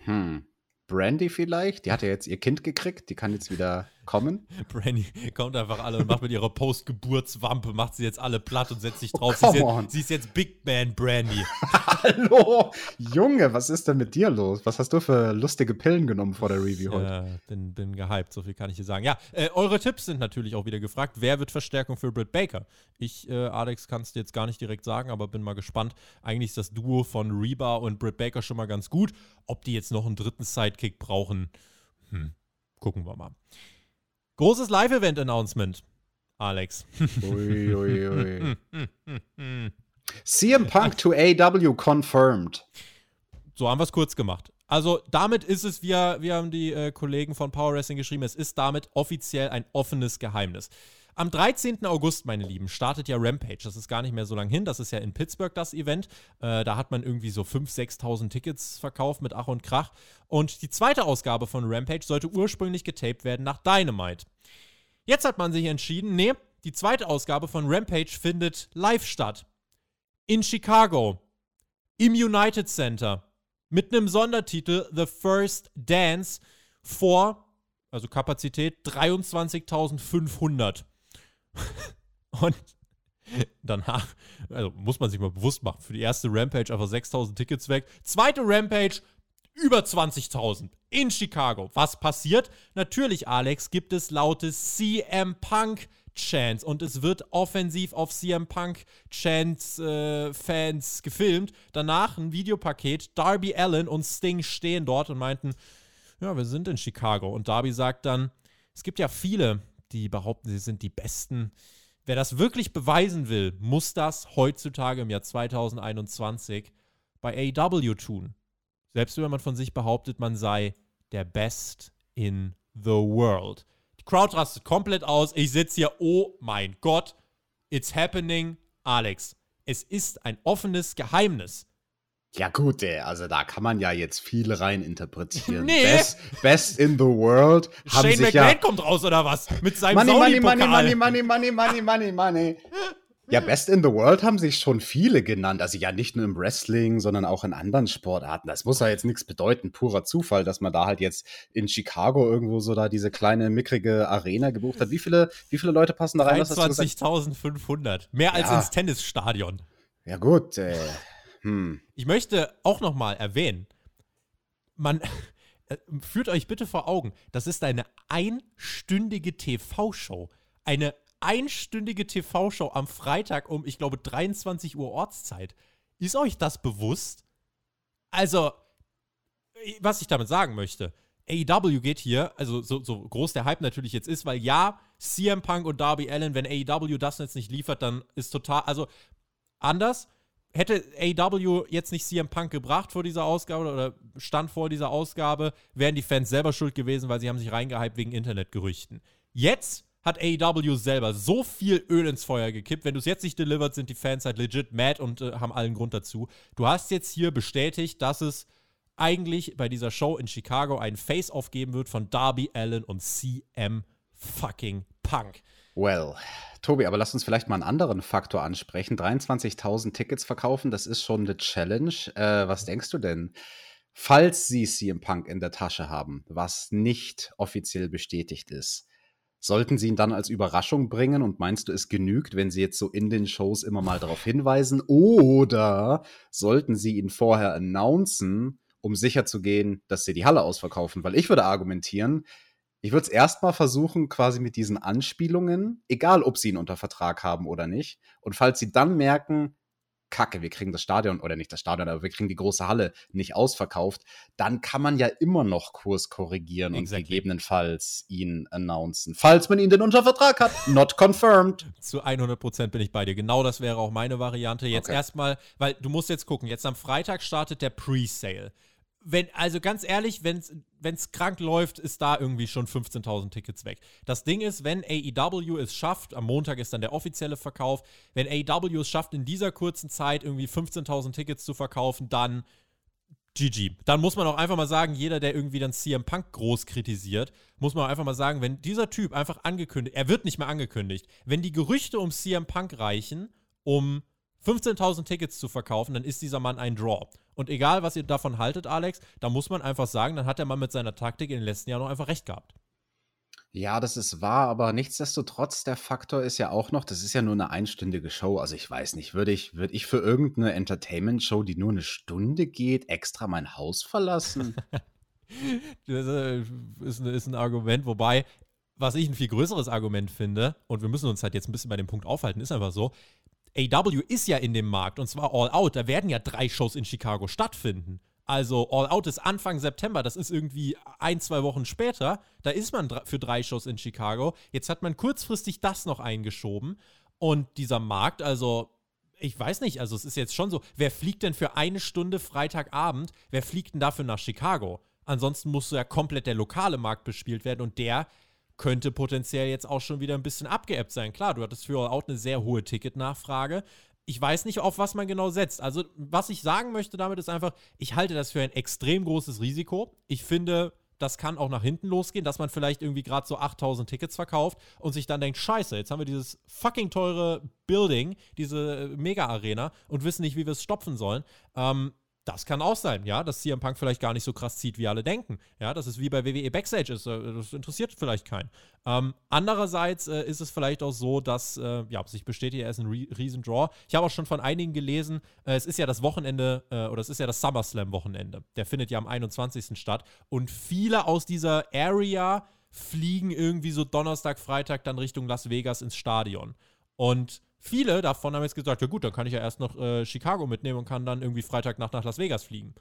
Hm. Brandy vielleicht? Die hat ja jetzt ihr Kind gekriegt, die kann jetzt wieder kommen. Brandy kommt einfach alle und macht mit ihrer Postgeburtswampe, macht sie jetzt alle platt und setzt sich drauf. Oh, sie, ist jetzt, sie ist jetzt Big Man Brandy. Hallo! Junge, was ist denn mit dir los? Was hast du für lustige Pillen genommen vor der Review heute? Ja, bin, bin gehypt, so viel kann ich hier sagen. Ja, äh, eure Tipps sind natürlich auch wieder gefragt. Wer wird Verstärkung für Britt Baker? Ich, äh, Alex, kann es dir jetzt gar nicht direkt sagen, aber bin mal gespannt. Eigentlich ist das Duo von Reba und Britt Baker schon mal ganz gut. Ob die jetzt noch einen dritten Sidekick brauchen, hm, gucken wir mal. Großes Live-Event-Announcement, Alex. Ui, ui, ui. CM Punk to AW confirmed. So haben wir es kurz gemacht. Also damit ist es, wir, wir haben die äh, Kollegen von Power Wrestling geschrieben, es ist damit offiziell ein offenes Geheimnis. Am 13. August, meine Lieben, startet ja Rampage. Das ist gar nicht mehr so lang hin. Das ist ja in Pittsburgh das Event. Äh, da hat man irgendwie so 5.000, 6.000 Tickets verkauft mit Ach und Krach. Und die zweite Ausgabe von Rampage sollte ursprünglich getaped werden nach Dynamite. Jetzt hat man sich entschieden, nee, die zweite Ausgabe von Rampage findet live statt. In Chicago. Im United Center. Mit einem Sondertitel The First Dance vor, also Kapazität 23.500. Und danach, also muss man sich mal bewusst machen, für die erste Rampage einfach 6000 Tickets weg. Zweite Rampage über 20.000 in Chicago. Was passiert? Natürlich, Alex, gibt es laute CM Punk Chants und es wird offensiv auf CM Punk Chants äh, Fans gefilmt. Danach ein Videopaket. Darby Allen und Sting stehen dort und meinten, ja, wir sind in Chicago. Und Darby sagt dann, es gibt ja viele, die behaupten, sie sind die Besten. Wer das wirklich beweisen will, muss das heutzutage im Jahr 2021 bei AEW tun. Selbst wenn man von sich behauptet, man sei der Best in the world. Die Crowd rastet komplett aus. Ich sitze hier, oh mein Gott, it's happening. Alex, es ist ein offenes Geheimnis. Ja, gut, ey, also da kann man ja jetzt viel rein interpretieren. Nee. Best, best in the world haben Shane sich McMahon ja. kommt raus, oder was? Mit seinem Money, money, money, money, money, money, money, money, money. Ja, Best in the World haben sich schon viele genannt. Also ja, nicht nur im Wrestling, sondern auch in anderen Sportarten. Das muss ja jetzt nichts bedeuten. Purer Zufall, dass man da halt jetzt in Chicago irgendwo so da diese kleine, mickrige Arena gebucht hat. Wie viele, wie viele Leute passen da rein? Was hast du gesagt? 23.500. Mehr als Ja. ins Tennisstadion. Ja, gut. Äh, Hm. Ich möchte auch noch mal erwähnen, man äh, führt euch bitte vor Augen, das ist eine einstündige TV-Show. Eine einstündige TV-Show am Freitag um, ich glaube, 23 Uhr Ortszeit. Ist euch das bewusst? Also, was ich damit sagen möchte, AEW geht hier, also so, so groß der Hype natürlich jetzt ist, weil ja, CM Punk und Darby Allen, wenn AEW das jetzt nicht liefert, dann ist total, also anders. Hätte AEW jetzt nicht CM Punk gebracht vor dieser Ausgabe oder stand vor dieser Ausgabe, wären die Fans selber schuld gewesen, weil sie haben sich reingehypt wegen Internetgerüchten. Jetzt hat AEW selber so viel Öl ins Feuer gekippt. Wenn du es jetzt nicht delivered, sind die Fans halt legit mad und äh, haben allen Grund dazu. Du hast jetzt hier bestätigt, dass es eigentlich bei dieser Show in Chicago einen Face-Off geben wird von Darby Allen und CM fucking Punk. Well, Tobi, aber lass uns vielleicht mal einen anderen Faktor ansprechen. 23.000 Tickets verkaufen, das ist schon eine Challenge. Äh, was denkst du denn? Falls sie CM Punk in der Tasche haben, was nicht offiziell bestätigt ist, sollten sie ihn dann als Überraschung bringen und meinst du, es genügt, wenn sie jetzt so in den Shows immer mal darauf hinweisen? Oder sollten sie ihn vorher announcen, um sicher zu gehen, dass sie die Halle ausverkaufen? Weil ich würde argumentieren, ich würde es erstmal versuchen, quasi mit diesen Anspielungen, egal ob sie ihn unter Vertrag haben oder nicht. Und falls sie dann merken, Kacke, wir kriegen das Stadion oder nicht das Stadion, aber wir kriegen die große Halle nicht ausverkauft, dann kann man ja immer noch Kurs korrigieren exactly. und gegebenenfalls ihn announcen. Falls man ihn denn unter Vertrag hat. Not confirmed. Zu 100 Prozent bin ich bei dir. Genau das wäre auch meine Variante. Jetzt okay. erstmal, weil du musst jetzt gucken, jetzt am Freitag startet der Pre-Sale wenn, also ganz ehrlich, wenn es krank läuft, ist da irgendwie schon 15.000 Tickets weg. Das Ding ist, wenn AEW es schafft, am Montag ist dann der offizielle Verkauf, wenn AEW es schafft, in dieser kurzen Zeit irgendwie 15.000 Tickets zu verkaufen, dann GG. Dann muss man auch einfach mal sagen, jeder, der irgendwie dann CM Punk groß kritisiert, muss man auch einfach mal sagen, wenn dieser Typ einfach angekündigt, er wird nicht mehr angekündigt, wenn die Gerüchte um CM Punk reichen, um 15.000 Tickets zu verkaufen, dann ist dieser Mann ein Draw. Und egal, was ihr davon haltet, Alex, da muss man einfach sagen, dann hat der Mann mit seiner Taktik in den letzten Jahren noch einfach recht gehabt. Ja, das ist wahr, aber nichtsdestotrotz, der Faktor ist ja auch noch, das ist ja nur eine einstündige Show. Also ich weiß nicht, würde ich, würde ich für irgendeine Entertainment-Show, die nur eine Stunde geht, extra mein Haus verlassen? das äh, ist, ist ein Argument, wobei, was ich ein viel größeres Argument finde, und wir müssen uns halt jetzt ein bisschen bei dem Punkt aufhalten, ist einfach so, AW ist ja in dem Markt und zwar All Out. Da werden ja drei Shows in Chicago stattfinden. Also All Out ist Anfang September, das ist irgendwie ein, zwei Wochen später. Da ist man für drei Shows in Chicago. Jetzt hat man kurzfristig das noch eingeschoben. Und dieser Markt, also ich weiß nicht, also es ist jetzt schon so, wer fliegt denn für eine Stunde Freitagabend, wer fliegt denn dafür nach Chicago? Ansonsten muss ja komplett der lokale Markt bespielt werden und der könnte potenziell jetzt auch schon wieder ein bisschen abgeebbt sein. Klar, du hattest für auch eine sehr hohe Ticketnachfrage. Ich weiß nicht, auf was man genau setzt. Also, was ich sagen möchte damit ist einfach, ich halte das für ein extrem großes Risiko. Ich finde, das kann auch nach hinten losgehen, dass man vielleicht irgendwie gerade so 8000 Tickets verkauft und sich dann denkt, scheiße, jetzt haben wir dieses fucking teure Building, diese Mega-Arena und wissen nicht, wie wir es stopfen sollen. Ähm, das kann auch sein, ja, dass CM Punk vielleicht gar nicht so krass zieht, wie alle denken. Ja, dass es wie bei WWE Backstage ist. Äh, das interessiert vielleicht keinen. Ähm, andererseits äh, ist es vielleicht auch so, dass, äh, ja, sich bestätigt, er ist ein Riesendraw. Ich habe auch schon von einigen gelesen, äh, es ist ja das Wochenende, äh, oder es ist ja das SummerSlam-Wochenende. Der findet ja am 21. statt. Und viele aus dieser Area fliegen irgendwie so Donnerstag, Freitag dann Richtung Las Vegas ins Stadion. Und Viele davon haben jetzt gesagt, ja gut, dann kann ich ja erst noch äh, Chicago mitnehmen und kann dann irgendwie Freitagnacht nach Las Vegas fliegen.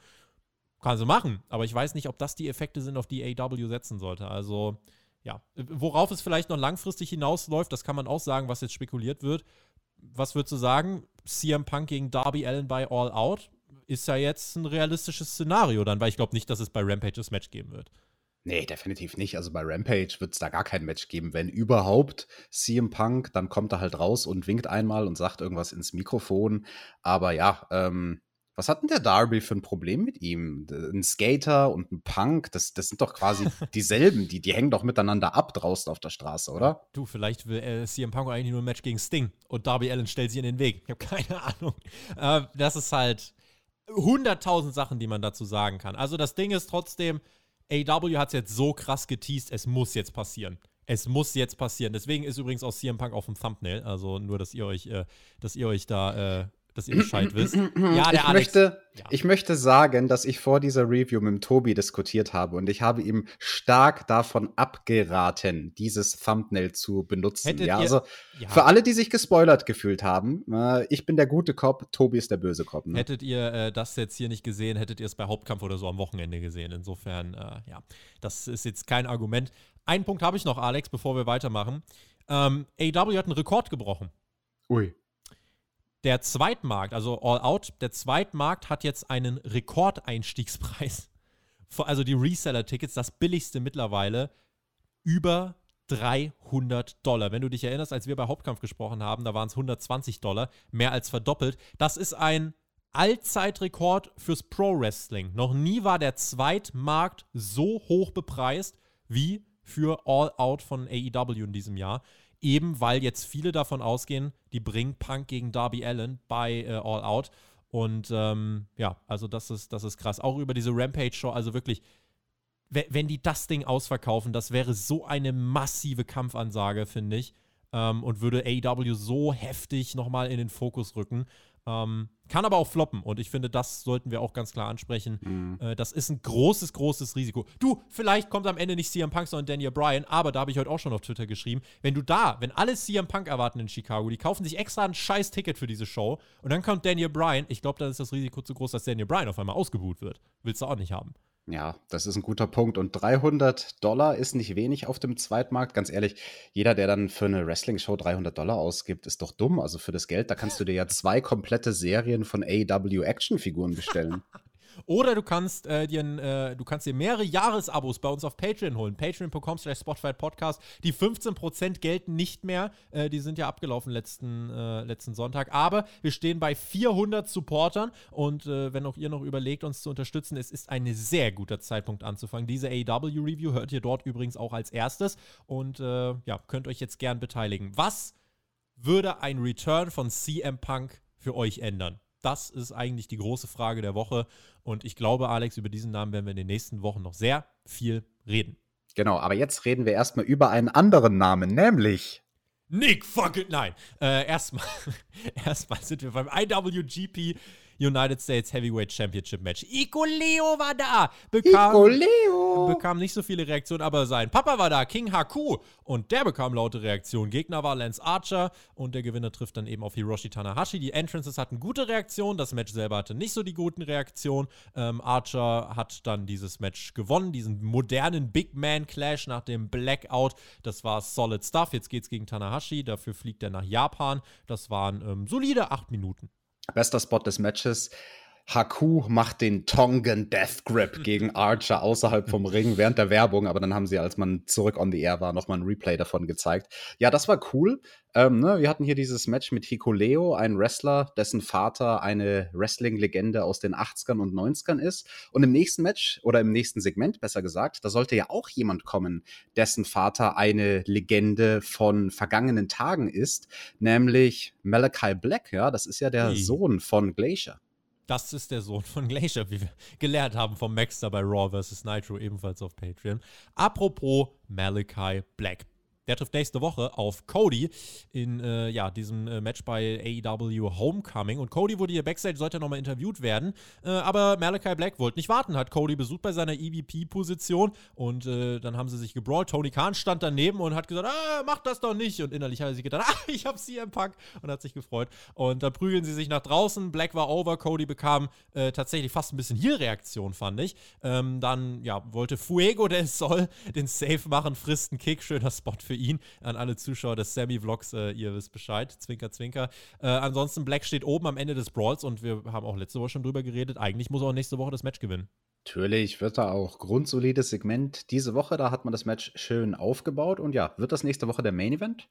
Kann sie machen, aber ich weiß nicht, ob das die Effekte sind, auf die AW setzen sollte. Also, ja, worauf es vielleicht noch langfristig hinausläuft, das kann man auch sagen, was jetzt spekuliert wird. Was würdest du sagen? CM Punk gegen Darby Allen bei All Out ist ja jetzt ein realistisches Szenario dann, weil ich glaube nicht, dass es bei Rampage das Match geben wird. Nee, definitiv nicht. Also bei Rampage wird es da gar kein Match geben. Wenn überhaupt CM Punk, dann kommt er halt raus und winkt einmal und sagt irgendwas ins Mikrofon. Aber ja, ähm, was hat denn der Darby für ein Problem mit ihm? Ein Skater und ein Punk, das, das sind doch quasi dieselben. Die, die hängen doch miteinander ab draußen auf der Straße, oder? Du, vielleicht will äh, CM Punk eigentlich nur ein Match gegen Sting und Darby Allen stellt sie in den Weg. Ich habe keine Ahnung. Äh, das ist halt hunderttausend Sachen, die man dazu sagen kann. Also das Ding ist trotzdem, AW hat es jetzt so krass geteased, es muss jetzt passieren. Es muss jetzt passieren. Deswegen ist übrigens auch CM Punk auf dem Thumbnail. Also nur, dass ihr euch, äh, dass ihr euch da äh, dass ihr Bescheid wisst. Ja, der ich Alex. Möchte, ja. Ich möchte sagen, dass ich vor dieser Review mit dem Tobi diskutiert habe und ich habe ihm stark davon abgeraten, dieses Thumbnail zu benutzen. Ja, also ja. für alle, die sich gespoilert gefühlt haben, äh, ich bin der gute Cop, Tobi ist der böse Cop. Ne? Hättet ihr äh, das jetzt hier nicht gesehen, hättet ihr es bei Hauptkampf oder so am Wochenende gesehen. Insofern, äh, ja, das ist jetzt kein Argument. Einen Punkt habe ich noch, Alex, bevor wir weitermachen. Ähm, AW hat einen Rekord gebrochen. Ui. Der Zweitmarkt, also All Out, der Zweitmarkt hat jetzt einen Rekordeinstiegspreis. Also die Reseller-Tickets, das billigste mittlerweile, über 300 Dollar. Wenn du dich erinnerst, als wir bei Hauptkampf gesprochen haben, da waren es 120 Dollar, mehr als verdoppelt. Das ist ein Allzeitrekord fürs Pro Wrestling. Noch nie war der Zweitmarkt so hoch bepreist wie für All Out von AEW in diesem Jahr eben weil jetzt viele davon ausgehen, die bringen Punk gegen Darby Allen bei äh, All Out. Und ähm, ja, also das ist, das ist krass. Auch über diese Rampage-Show, also wirklich, wenn die das Ding ausverkaufen, das wäre so eine massive Kampfansage, finde ich. Ähm, und würde AEW so heftig nochmal in den Fokus rücken. Ähm, kann aber auch floppen und ich finde, das sollten wir auch ganz klar ansprechen. Mhm. Äh, das ist ein großes, großes Risiko. Du, vielleicht kommt am Ende nicht CM Punk, sondern Daniel Bryan, aber da habe ich heute auch schon auf Twitter geschrieben, wenn du da, wenn alle CM Punk erwarten in Chicago, die kaufen sich extra ein scheiß Ticket für diese Show und dann kommt Daniel Bryan, ich glaube, dann ist das Risiko zu groß, dass Daniel Bryan auf einmal ausgebuht wird. Willst du auch nicht haben. Ja, das ist ein guter Punkt. Und 300 Dollar ist nicht wenig auf dem Zweitmarkt. Ganz ehrlich, jeder, der dann für eine Wrestling-Show 300 Dollar ausgibt, ist doch dumm. Also für das Geld, da kannst du dir ja zwei komplette Serien von AW-Action-Figuren bestellen. Oder du kannst äh, dir äh, du kannst dir mehrere Jahresabos bei uns auf Patreon holen. Patreon.com slash Spotify Podcast. Die 15% gelten nicht mehr. Äh, die sind ja abgelaufen letzten, äh, letzten Sonntag. Aber wir stehen bei 400 Supportern. Und äh, wenn auch ihr noch überlegt, uns zu unterstützen, es ist ein sehr guter Zeitpunkt anzufangen. Diese AW-Review hört ihr dort übrigens auch als erstes. Und äh, ja, könnt euch jetzt gern beteiligen. Was würde ein Return von CM Punk für euch ändern? Das ist eigentlich die große Frage der Woche. Und ich glaube, Alex, über diesen Namen werden wir in den nächsten Wochen noch sehr viel reden. Genau, aber jetzt reden wir erstmal über einen anderen Namen, nämlich Nick fucking nein. Äh, erstmal, erstmal sind wir beim IWGP United States Heavyweight Championship Match. Iko Leo war da. Bekam, Leo. Bekam nicht so viele Reaktionen, aber sein Papa war da, King Haku. Und der bekam laute Reaktionen. Gegner war Lance Archer und der Gewinner trifft dann eben auf Hiroshi Tanahashi. Die Entrances hatten gute Reaktionen, das Match selber hatte nicht so die guten Reaktionen. Ähm, Archer hat dann dieses Match gewonnen, diesen modernen Big Man Clash nach dem Blackout. Das war solid stuff. Jetzt geht's gegen Tanahashi. Dafür fliegt er nach Japan. Das waren ähm, solide acht Minuten. Bester Spot des Matches. Haku macht den Tongan Death Grip gegen Archer außerhalb vom Ring während der Werbung, aber dann haben sie, als man zurück on the air war, nochmal ein Replay davon gezeigt. Ja, das war cool. Ähm, ne, wir hatten hier dieses Match mit Hikuleo, ein Wrestler, dessen Vater eine Wrestling-Legende aus den 80ern und 90ern ist. Und im nächsten Match, oder im nächsten Segment besser gesagt, da sollte ja auch jemand kommen, dessen Vater eine Legende von vergangenen Tagen ist, nämlich Malachi Black. Ja, das ist ja der hey. Sohn von Glacier. Das ist der Sohn von Glacier, wie wir gelernt haben vom Maxter bei Raw vs. Nitro, ebenfalls auf Patreon. Apropos Malachi Black. Der trifft nächste Woche auf Cody in äh, ja, diesem äh, Match bei AEW Homecoming. Und Cody wurde hier Backstage, sollte nochmal interviewt werden. Äh, aber Malachi Black wollte nicht warten, hat Cody besucht bei seiner EVP-Position. Und äh, dann haben sie sich gebrawlt. Tony Khan stand daneben und hat gesagt: ah, Mach das doch nicht. Und innerlich hat er sich gedacht: Ah, ich hab CM Punk. Und hat sich gefreut. Und dann prügeln sie sich nach draußen. Black war over. Cody bekam äh, tatsächlich fast ein bisschen Heal-Reaktion, fand ich. Ähm, dann ja, wollte Fuego del Sol den Safe machen, frisst einen Kick. Schöner Spot für für ihn. An alle Zuschauer des Sammy-Vlogs, äh, ihr wisst Bescheid. Zwinker, zwinker. Äh, ansonsten, Black steht oben am Ende des Brawls und wir haben auch letzte Woche schon drüber geredet. Eigentlich muss er auch nächste Woche das Match gewinnen. Natürlich wird da auch grundsolides Segment diese Woche. Da hat man das Match schön aufgebaut. Und ja, wird das nächste Woche der Main Event?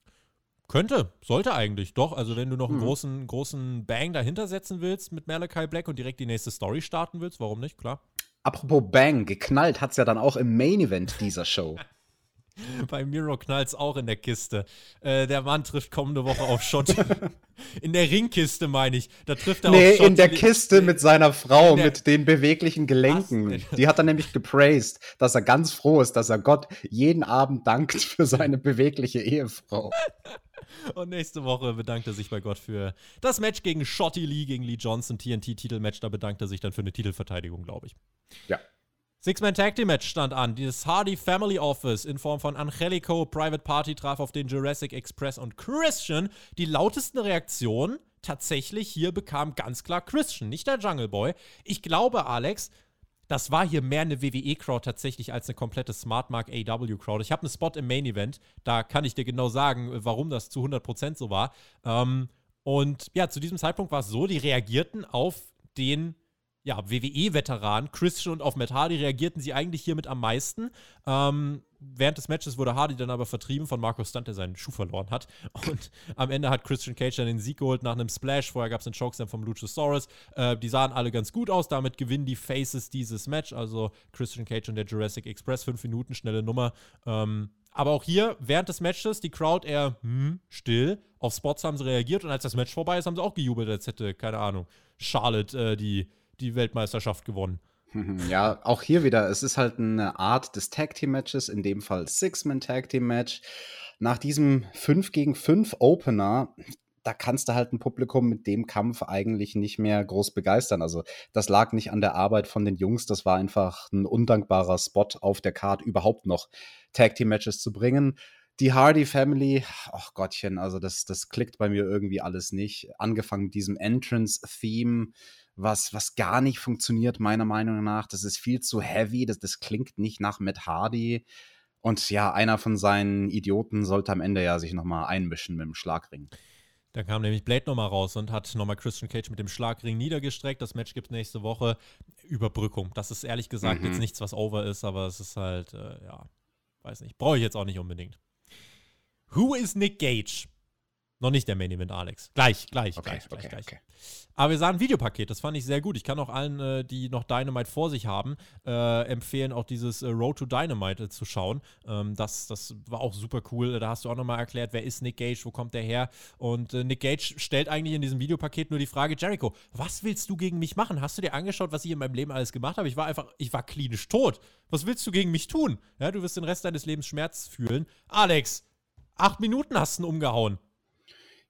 Könnte, sollte eigentlich, doch. Also, wenn du noch einen hm. großen, großen Bang dahinter setzen willst mit Malachi Black und direkt die nächste Story starten willst, warum nicht? Klar. Apropos Bang, geknallt hat es ja dann auch im Main Event dieser Show. Bei Miro knallt's auch in der Kiste. Äh, der Mann trifft kommende Woche auf Schott. in der Ringkiste, meine ich. Da trifft er nee, auf Schott. in der Kiste mit seiner Frau, mit den beweglichen Gelenken. Die hat er nämlich gepraised, dass er ganz froh ist, dass er Gott jeden Abend dankt für seine bewegliche Ehefrau. Und nächste Woche bedankt er sich bei Gott für das Match gegen Shotty Lee, gegen Lee Johnson, TNT-Titelmatch. Da bedankt er sich dann für eine Titelverteidigung, glaube ich. Ja. Six-Man Tag Team Match stand an. Dieses Hardy Family Office in Form von Angelico, Private Party traf auf den Jurassic Express und Christian. Die lautesten Reaktionen tatsächlich hier bekam ganz klar Christian, nicht der Jungle Boy. Ich glaube, Alex, das war hier mehr eine WWE-Crowd tatsächlich als eine komplette Smartmark AW-Crowd. Ich habe einen Spot im Main Event, da kann ich dir genau sagen, warum das zu 100% so war. Ähm, und ja, zu diesem Zeitpunkt war es so, die reagierten auf den ja, WWE-Veteran Christian und auf Matt Hardy reagierten sie eigentlich hiermit am meisten. Ähm, während des Matches wurde Hardy dann aber vertrieben von Marco Stunt, der seinen Schuh verloren hat. Und am Ende hat Christian Cage dann den Sieg geholt nach einem Splash. Vorher gab es einen Chokeslam vom Luchasaurus. Äh, die sahen alle ganz gut aus. Damit gewinnen die Faces dieses Match. Also Christian Cage und der Jurassic Express. Fünf Minuten, schnelle Nummer. Ähm, aber auch hier, während des Matches, die Crowd eher hm, still. Auf Spots haben sie reagiert und als das Match vorbei ist, haben sie auch gejubelt, als hätte, keine Ahnung, Charlotte äh, die die Weltmeisterschaft gewonnen. Ja, auch hier wieder, es ist halt eine Art des Tag Team Matches, in dem Fall Six-Man Tag Team Match. Nach diesem 5 gegen 5 Opener, da kannst du halt ein Publikum mit dem Kampf eigentlich nicht mehr groß begeistern. Also, das lag nicht an der Arbeit von den Jungs, das war einfach ein undankbarer Spot auf der Card, überhaupt noch Tag Team Matches zu bringen. Die Hardy Family, ach Gottchen, also das, das klickt bei mir irgendwie alles nicht. Angefangen mit diesem Entrance-Theme was, was gar nicht funktioniert, meiner Meinung nach. Das ist viel zu heavy, das, das klingt nicht nach Matt Hardy. Und ja, einer von seinen Idioten sollte am Ende ja sich nochmal einmischen mit dem Schlagring. Dann kam nämlich Blade nochmal raus und hat nochmal Christian Cage mit dem Schlagring niedergestreckt. Das Match gibt nächste Woche. Überbrückung. Das ist ehrlich gesagt mhm. jetzt nichts, was over ist, aber es ist halt, äh, ja, weiß nicht. Brauche ich jetzt auch nicht unbedingt. Who is Nick Gage? Noch nicht der Main Event, Alex. Gleich, gleich, okay, gleich, okay, gleich, okay. Aber wir sahen ein Videopaket, das fand ich sehr gut. Ich kann auch allen, äh, die noch Dynamite vor sich haben, äh, empfehlen, auch dieses äh, Road to Dynamite äh, zu schauen. Ähm, das, das war auch super cool. Da hast du auch nochmal erklärt, wer ist Nick Gage, wo kommt der her? Und äh, Nick Gage stellt eigentlich in diesem Videopaket nur die Frage, Jericho, was willst du gegen mich machen? Hast du dir angeschaut, was ich in meinem Leben alles gemacht habe? Ich war einfach, ich war klinisch tot. Was willst du gegen mich tun? Ja, du wirst den Rest deines Lebens Schmerz fühlen. Alex, acht Minuten hast du ihn umgehauen.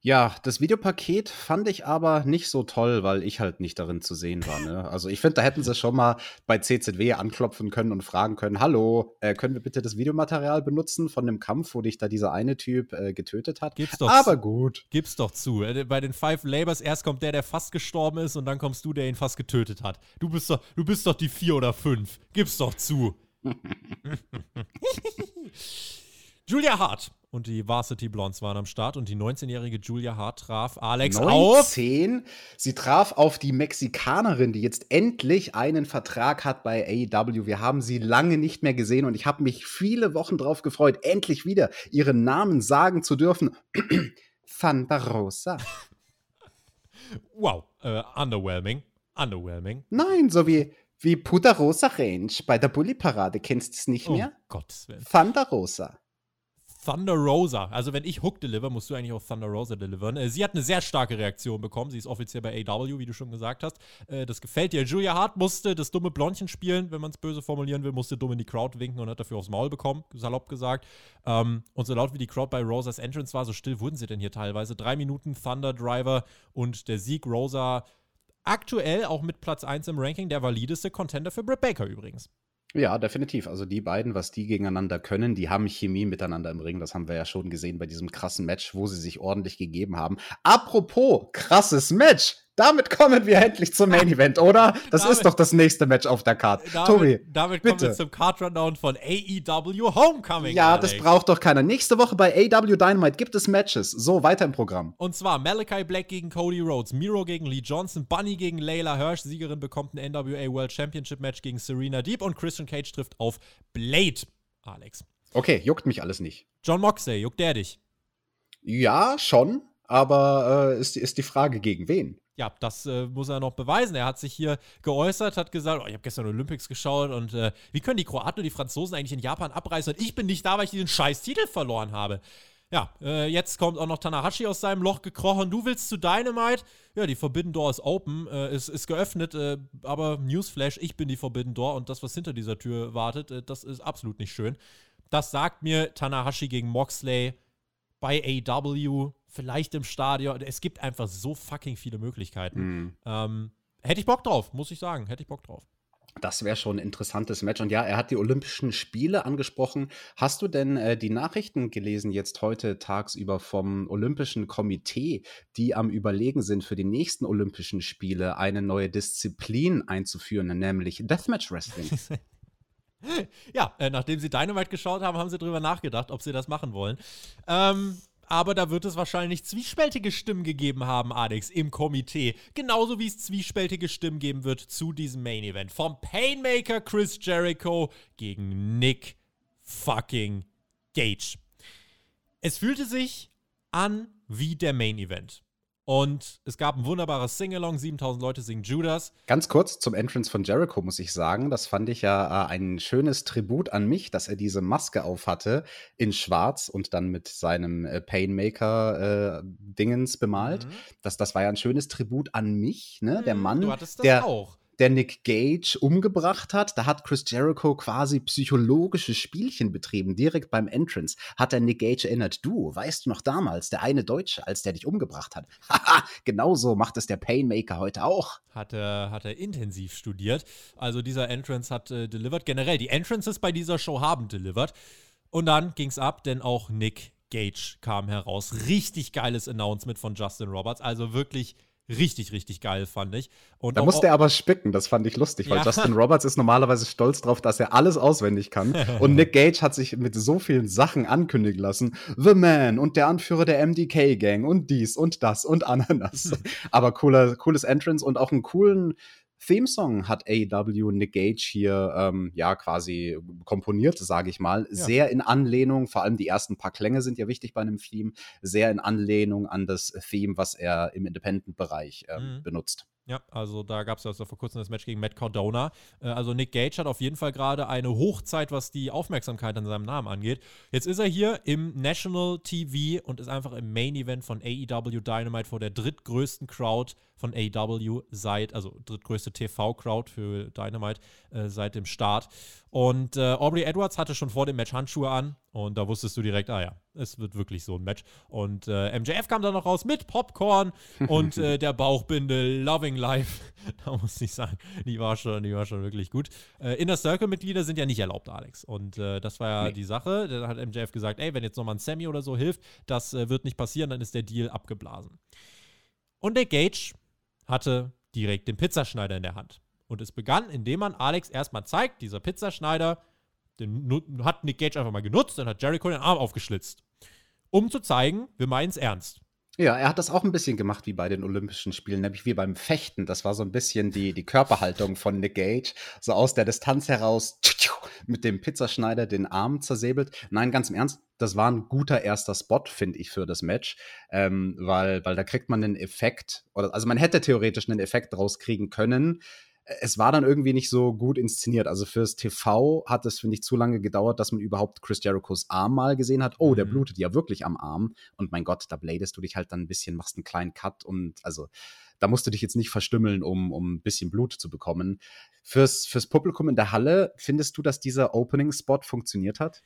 Ja, das Videopaket fand ich aber nicht so toll, weil ich halt nicht darin zu sehen war. Ne? Also ich finde, da hätten sie schon mal bei CZW anklopfen können und fragen können, hallo, äh, können wir bitte das Videomaterial benutzen von dem Kampf, wo dich da dieser eine Typ äh, getötet hat? Gib's doch aber gut. Gib's doch zu. Äh, bei den Five Labors erst kommt der, der fast gestorben ist und dann kommst du, der ihn fast getötet hat. Du bist doch, du bist doch die vier oder fünf. Gib's doch zu. Julia Hart und die Varsity Blondes waren am Start und die 19-jährige Julia Hart traf Alex 19? auf. Sie traf auf die Mexikanerin, die jetzt endlich einen Vertrag hat bei AEW. Wir haben sie lange nicht mehr gesehen und ich habe mich viele Wochen darauf gefreut, endlich wieder ihren Namen sagen zu dürfen. Thunder Rosa. wow, uh, underwhelming. Underwhelming. Nein, so wie wie Puderosa Range bei der Bully Parade. Kennst du es nicht mehr? Oh Gottes Willen. Thunder Rosa. Thunder Rosa. Also wenn ich Hook deliver, musst du eigentlich auch Thunder Rosa delivern. Äh, sie hat eine sehr starke Reaktion bekommen. Sie ist offiziell bei AW, wie du schon gesagt hast. Äh, das gefällt dir. Julia Hart musste das dumme Blondchen spielen, wenn man es böse formulieren will, musste dumm in die Crowd winken und hat dafür aufs Maul bekommen, salopp gesagt. Ähm, und so laut wie die Crowd bei Rosas Entrance war, so still wurden sie denn hier teilweise. Drei Minuten Thunder Driver und der Sieg Rosa aktuell auch mit Platz 1 im Ranking der valideste Contender für Britt Baker übrigens. Ja, definitiv. Also die beiden, was die gegeneinander können, die haben Chemie miteinander im Ring. Das haben wir ja schon gesehen bei diesem krassen Match, wo sie sich ordentlich gegeben haben. Apropos krasses Match. Damit kommen wir endlich zum Main Event, oder? Das damit, ist doch das nächste Match auf der Card. Damit, Tobi, damit bitte. kommen wir zum Card Rundown von AEW Homecoming. Ja, Alex. das braucht doch keiner. Nächste Woche bei AEW Dynamite gibt es Matches. So, weiter im Programm. Und zwar Malachi Black gegen Cody Rhodes, Miro gegen Lee Johnson, Bunny gegen Layla Hirsch, Siegerin bekommt ein NWA World Championship Match gegen Serena Deep und Christian Cage trifft auf Blade. Alex. Okay, juckt mich alles nicht. John Moxley, juckt der dich? Ja, schon. Aber äh, ist, ist die Frage, gegen wen? Ja, das äh, muss er noch beweisen. Er hat sich hier geäußert, hat gesagt, oh, ich habe gestern Olympics geschaut und äh, wie können die Kroaten und die Franzosen eigentlich in Japan abreißen und ich bin nicht da, weil ich diesen scheiß Titel verloren habe. Ja, äh, jetzt kommt auch noch Tanahashi aus seinem Loch gekrochen. Du willst zu Dynamite? Ja, die Forbidden Door ist open, äh, ist, ist geöffnet, äh, aber Newsflash, ich bin die Forbidden Door und das, was hinter dieser Tür wartet, äh, das ist absolut nicht schön. Das sagt mir Tanahashi gegen Moxley bei AW, vielleicht im Stadion. Es gibt einfach so fucking viele Möglichkeiten. Mhm. Ähm, hätte ich Bock drauf, muss ich sagen. Hätte ich Bock drauf. Das wäre schon ein interessantes Match. Und ja, er hat die Olympischen Spiele angesprochen. Hast du denn äh, die Nachrichten gelesen jetzt heute tagsüber vom Olympischen Komitee, die am Überlegen sind, für die nächsten Olympischen Spiele eine neue Disziplin einzuführen, nämlich Deathmatch Wrestling? ja, äh, nachdem sie Dynamite geschaut haben, haben sie darüber nachgedacht, ob sie das machen wollen. Ähm, aber da wird es wahrscheinlich zwiespältige Stimmen gegeben haben, Alex, im Komitee. Genauso wie es zwiespältige Stimmen geben wird zu diesem Main Event. Vom Painmaker Chris Jericho gegen Nick fucking Gage. Es fühlte sich an wie der Main Event. Und es gab ein wunderbares Sing-Along, 7000 Leute singen Judas. Ganz kurz zum Entrance von Jericho muss ich sagen, das fand ich ja äh, ein schönes Tribut an mich, dass er diese Maske auf hatte in schwarz und dann mit seinem äh, Painmaker-Dingens äh, bemalt. Mhm. Das, das war ja ein schönes Tribut an mich, ne? Der mhm, Mann, du hattest das der, auch der Nick Gage umgebracht hat. Da hat Chris Jericho quasi psychologische Spielchen betrieben. Direkt beim Entrance hat er Nick Gage erinnert. Du, weißt du noch damals, der eine Deutsche, als der dich umgebracht hat? Haha, genauso macht es der Painmaker heute auch. Hat er, hat er intensiv studiert. Also dieser Entrance hat äh, delivered. Generell, die Entrances bei dieser Show haben delivered. Und dann ging's ab, denn auch Nick Gage kam heraus. Richtig geiles Announcement von Justin Roberts. Also wirklich richtig, richtig geil, fand ich. Und da musste er aber spicken, das fand ich lustig, weil ja. Justin Roberts ist normalerweise stolz darauf, dass er alles auswendig kann. und Nick Gage hat sich mit so vielen Sachen ankündigen lassen. The Man und der Anführer der MDK Gang und dies und das und Ananas. aber cooler, cooles Entrance und auch einen coolen Theme-Song hat AEW Nick Gage hier ähm, ja quasi komponiert, sage ich mal. Ja. Sehr in Anlehnung, vor allem die ersten paar Klänge sind ja wichtig bei einem Theme, sehr in Anlehnung an das Theme, was er im Independent-Bereich äh, mhm. benutzt. Ja, also da gab es also vor kurzem das Match gegen Matt Cardona. Äh, also Nick Gage hat auf jeden Fall gerade eine Hochzeit, was die Aufmerksamkeit an seinem Namen angeht. Jetzt ist er hier im National TV und ist einfach im Main Event von AEW Dynamite vor der drittgrößten Crowd von AEW seit, also drittgrößte TV-Crowd für Dynamite äh, seit dem Start. Und äh, Aubrey Edwards hatte schon vor dem Match Handschuhe an und da wusstest du direkt, ah ja, es wird wirklich so ein Match. Und äh, MJF kam dann noch raus mit Popcorn und äh, der Bauchbinde Loving Life. da muss ich sagen, die war schon, die war schon wirklich gut. Äh, Inner Circle-Mitglieder sind ja nicht erlaubt, Alex. Und äh, das war ja nee. die Sache. Da hat MJF gesagt, ey, wenn jetzt nochmal ein Sammy oder so hilft, das äh, wird nicht passieren, dann ist der Deal abgeblasen. Und der Gage hatte direkt den Pizzaschneider in der Hand. Und es begann, indem man Alex erstmal zeigt, dieser Pizzaschneider, den hat Nick Gage einfach mal genutzt, dann hat Jericho den Arm aufgeschlitzt. Um zu zeigen, wir meinen es ernst. Ja, er hat das auch ein bisschen gemacht wie bei den Olympischen Spielen, nämlich wie beim Fechten. Das war so ein bisschen die, die Körperhaltung von Nick Gage. So aus der Distanz heraus mit dem Pizzaschneider den Arm zersäbelt. Nein, ganz im Ernst, das war ein guter erster Spot, finde ich, für das Match. Ähm, weil, weil da kriegt man einen Effekt, oder also man hätte theoretisch einen Effekt draus kriegen können es war dann irgendwie nicht so gut inszeniert. Also fürs TV hat es, finde ich, zu lange gedauert, dass man überhaupt Chris Jerichos Arm mal gesehen hat. Oh, der mhm. blutet ja wirklich am Arm. Und mein Gott, da bladest du dich halt dann ein bisschen, machst einen kleinen Cut und also da musst du dich jetzt nicht verstümmeln, um, um ein bisschen Blut zu bekommen. Fürs, fürs Publikum in der Halle, findest du, dass dieser Opening-Spot funktioniert hat?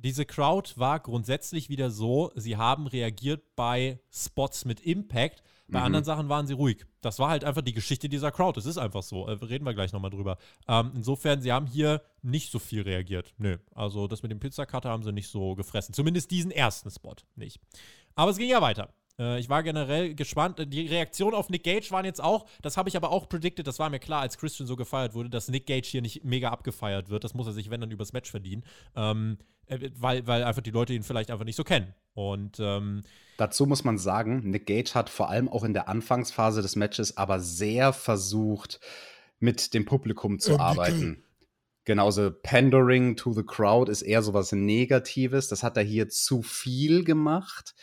diese Crowd war grundsätzlich wieder so, sie haben reagiert bei Spots mit Impact, bei mhm. anderen Sachen waren sie ruhig. Das war halt einfach die Geschichte dieser Crowd. Das ist einfach so. Äh, reden wir gleich nochmal drüber. Ähm, insofern, sie haben hier nicht so viel reagiert. Nö. Also das mit dem Pizzacutter haben sie nicht so gefressen. Zumindest diesen ersten Spot nicht. Aber es ging ja weiter. Äh, ich war generell gespannt. Die Reaktionen auf Nick Gage waren jetzt auch, das habe ich aber auch predicted, das war mir klar, als Christian so gefeiert wurde, dass Nick Gage hier nicht mega abgefeiert wird. Das muss er sich, wenn dann, übers Match verdienen. Ähm, äh, weil, weil einfach die Leute ihn vielleicht einfach nicht so kennen. Und ähm, dazu muss man sagen, Nick Gage hat vor allem auch in der Anfangsphase des Matches aber sehr versucht, mit dem Publikum zu arbeiten. Genauso Pandering to the Crowd ist eher sowas Negatives. Das hat er hier zu viel gemacht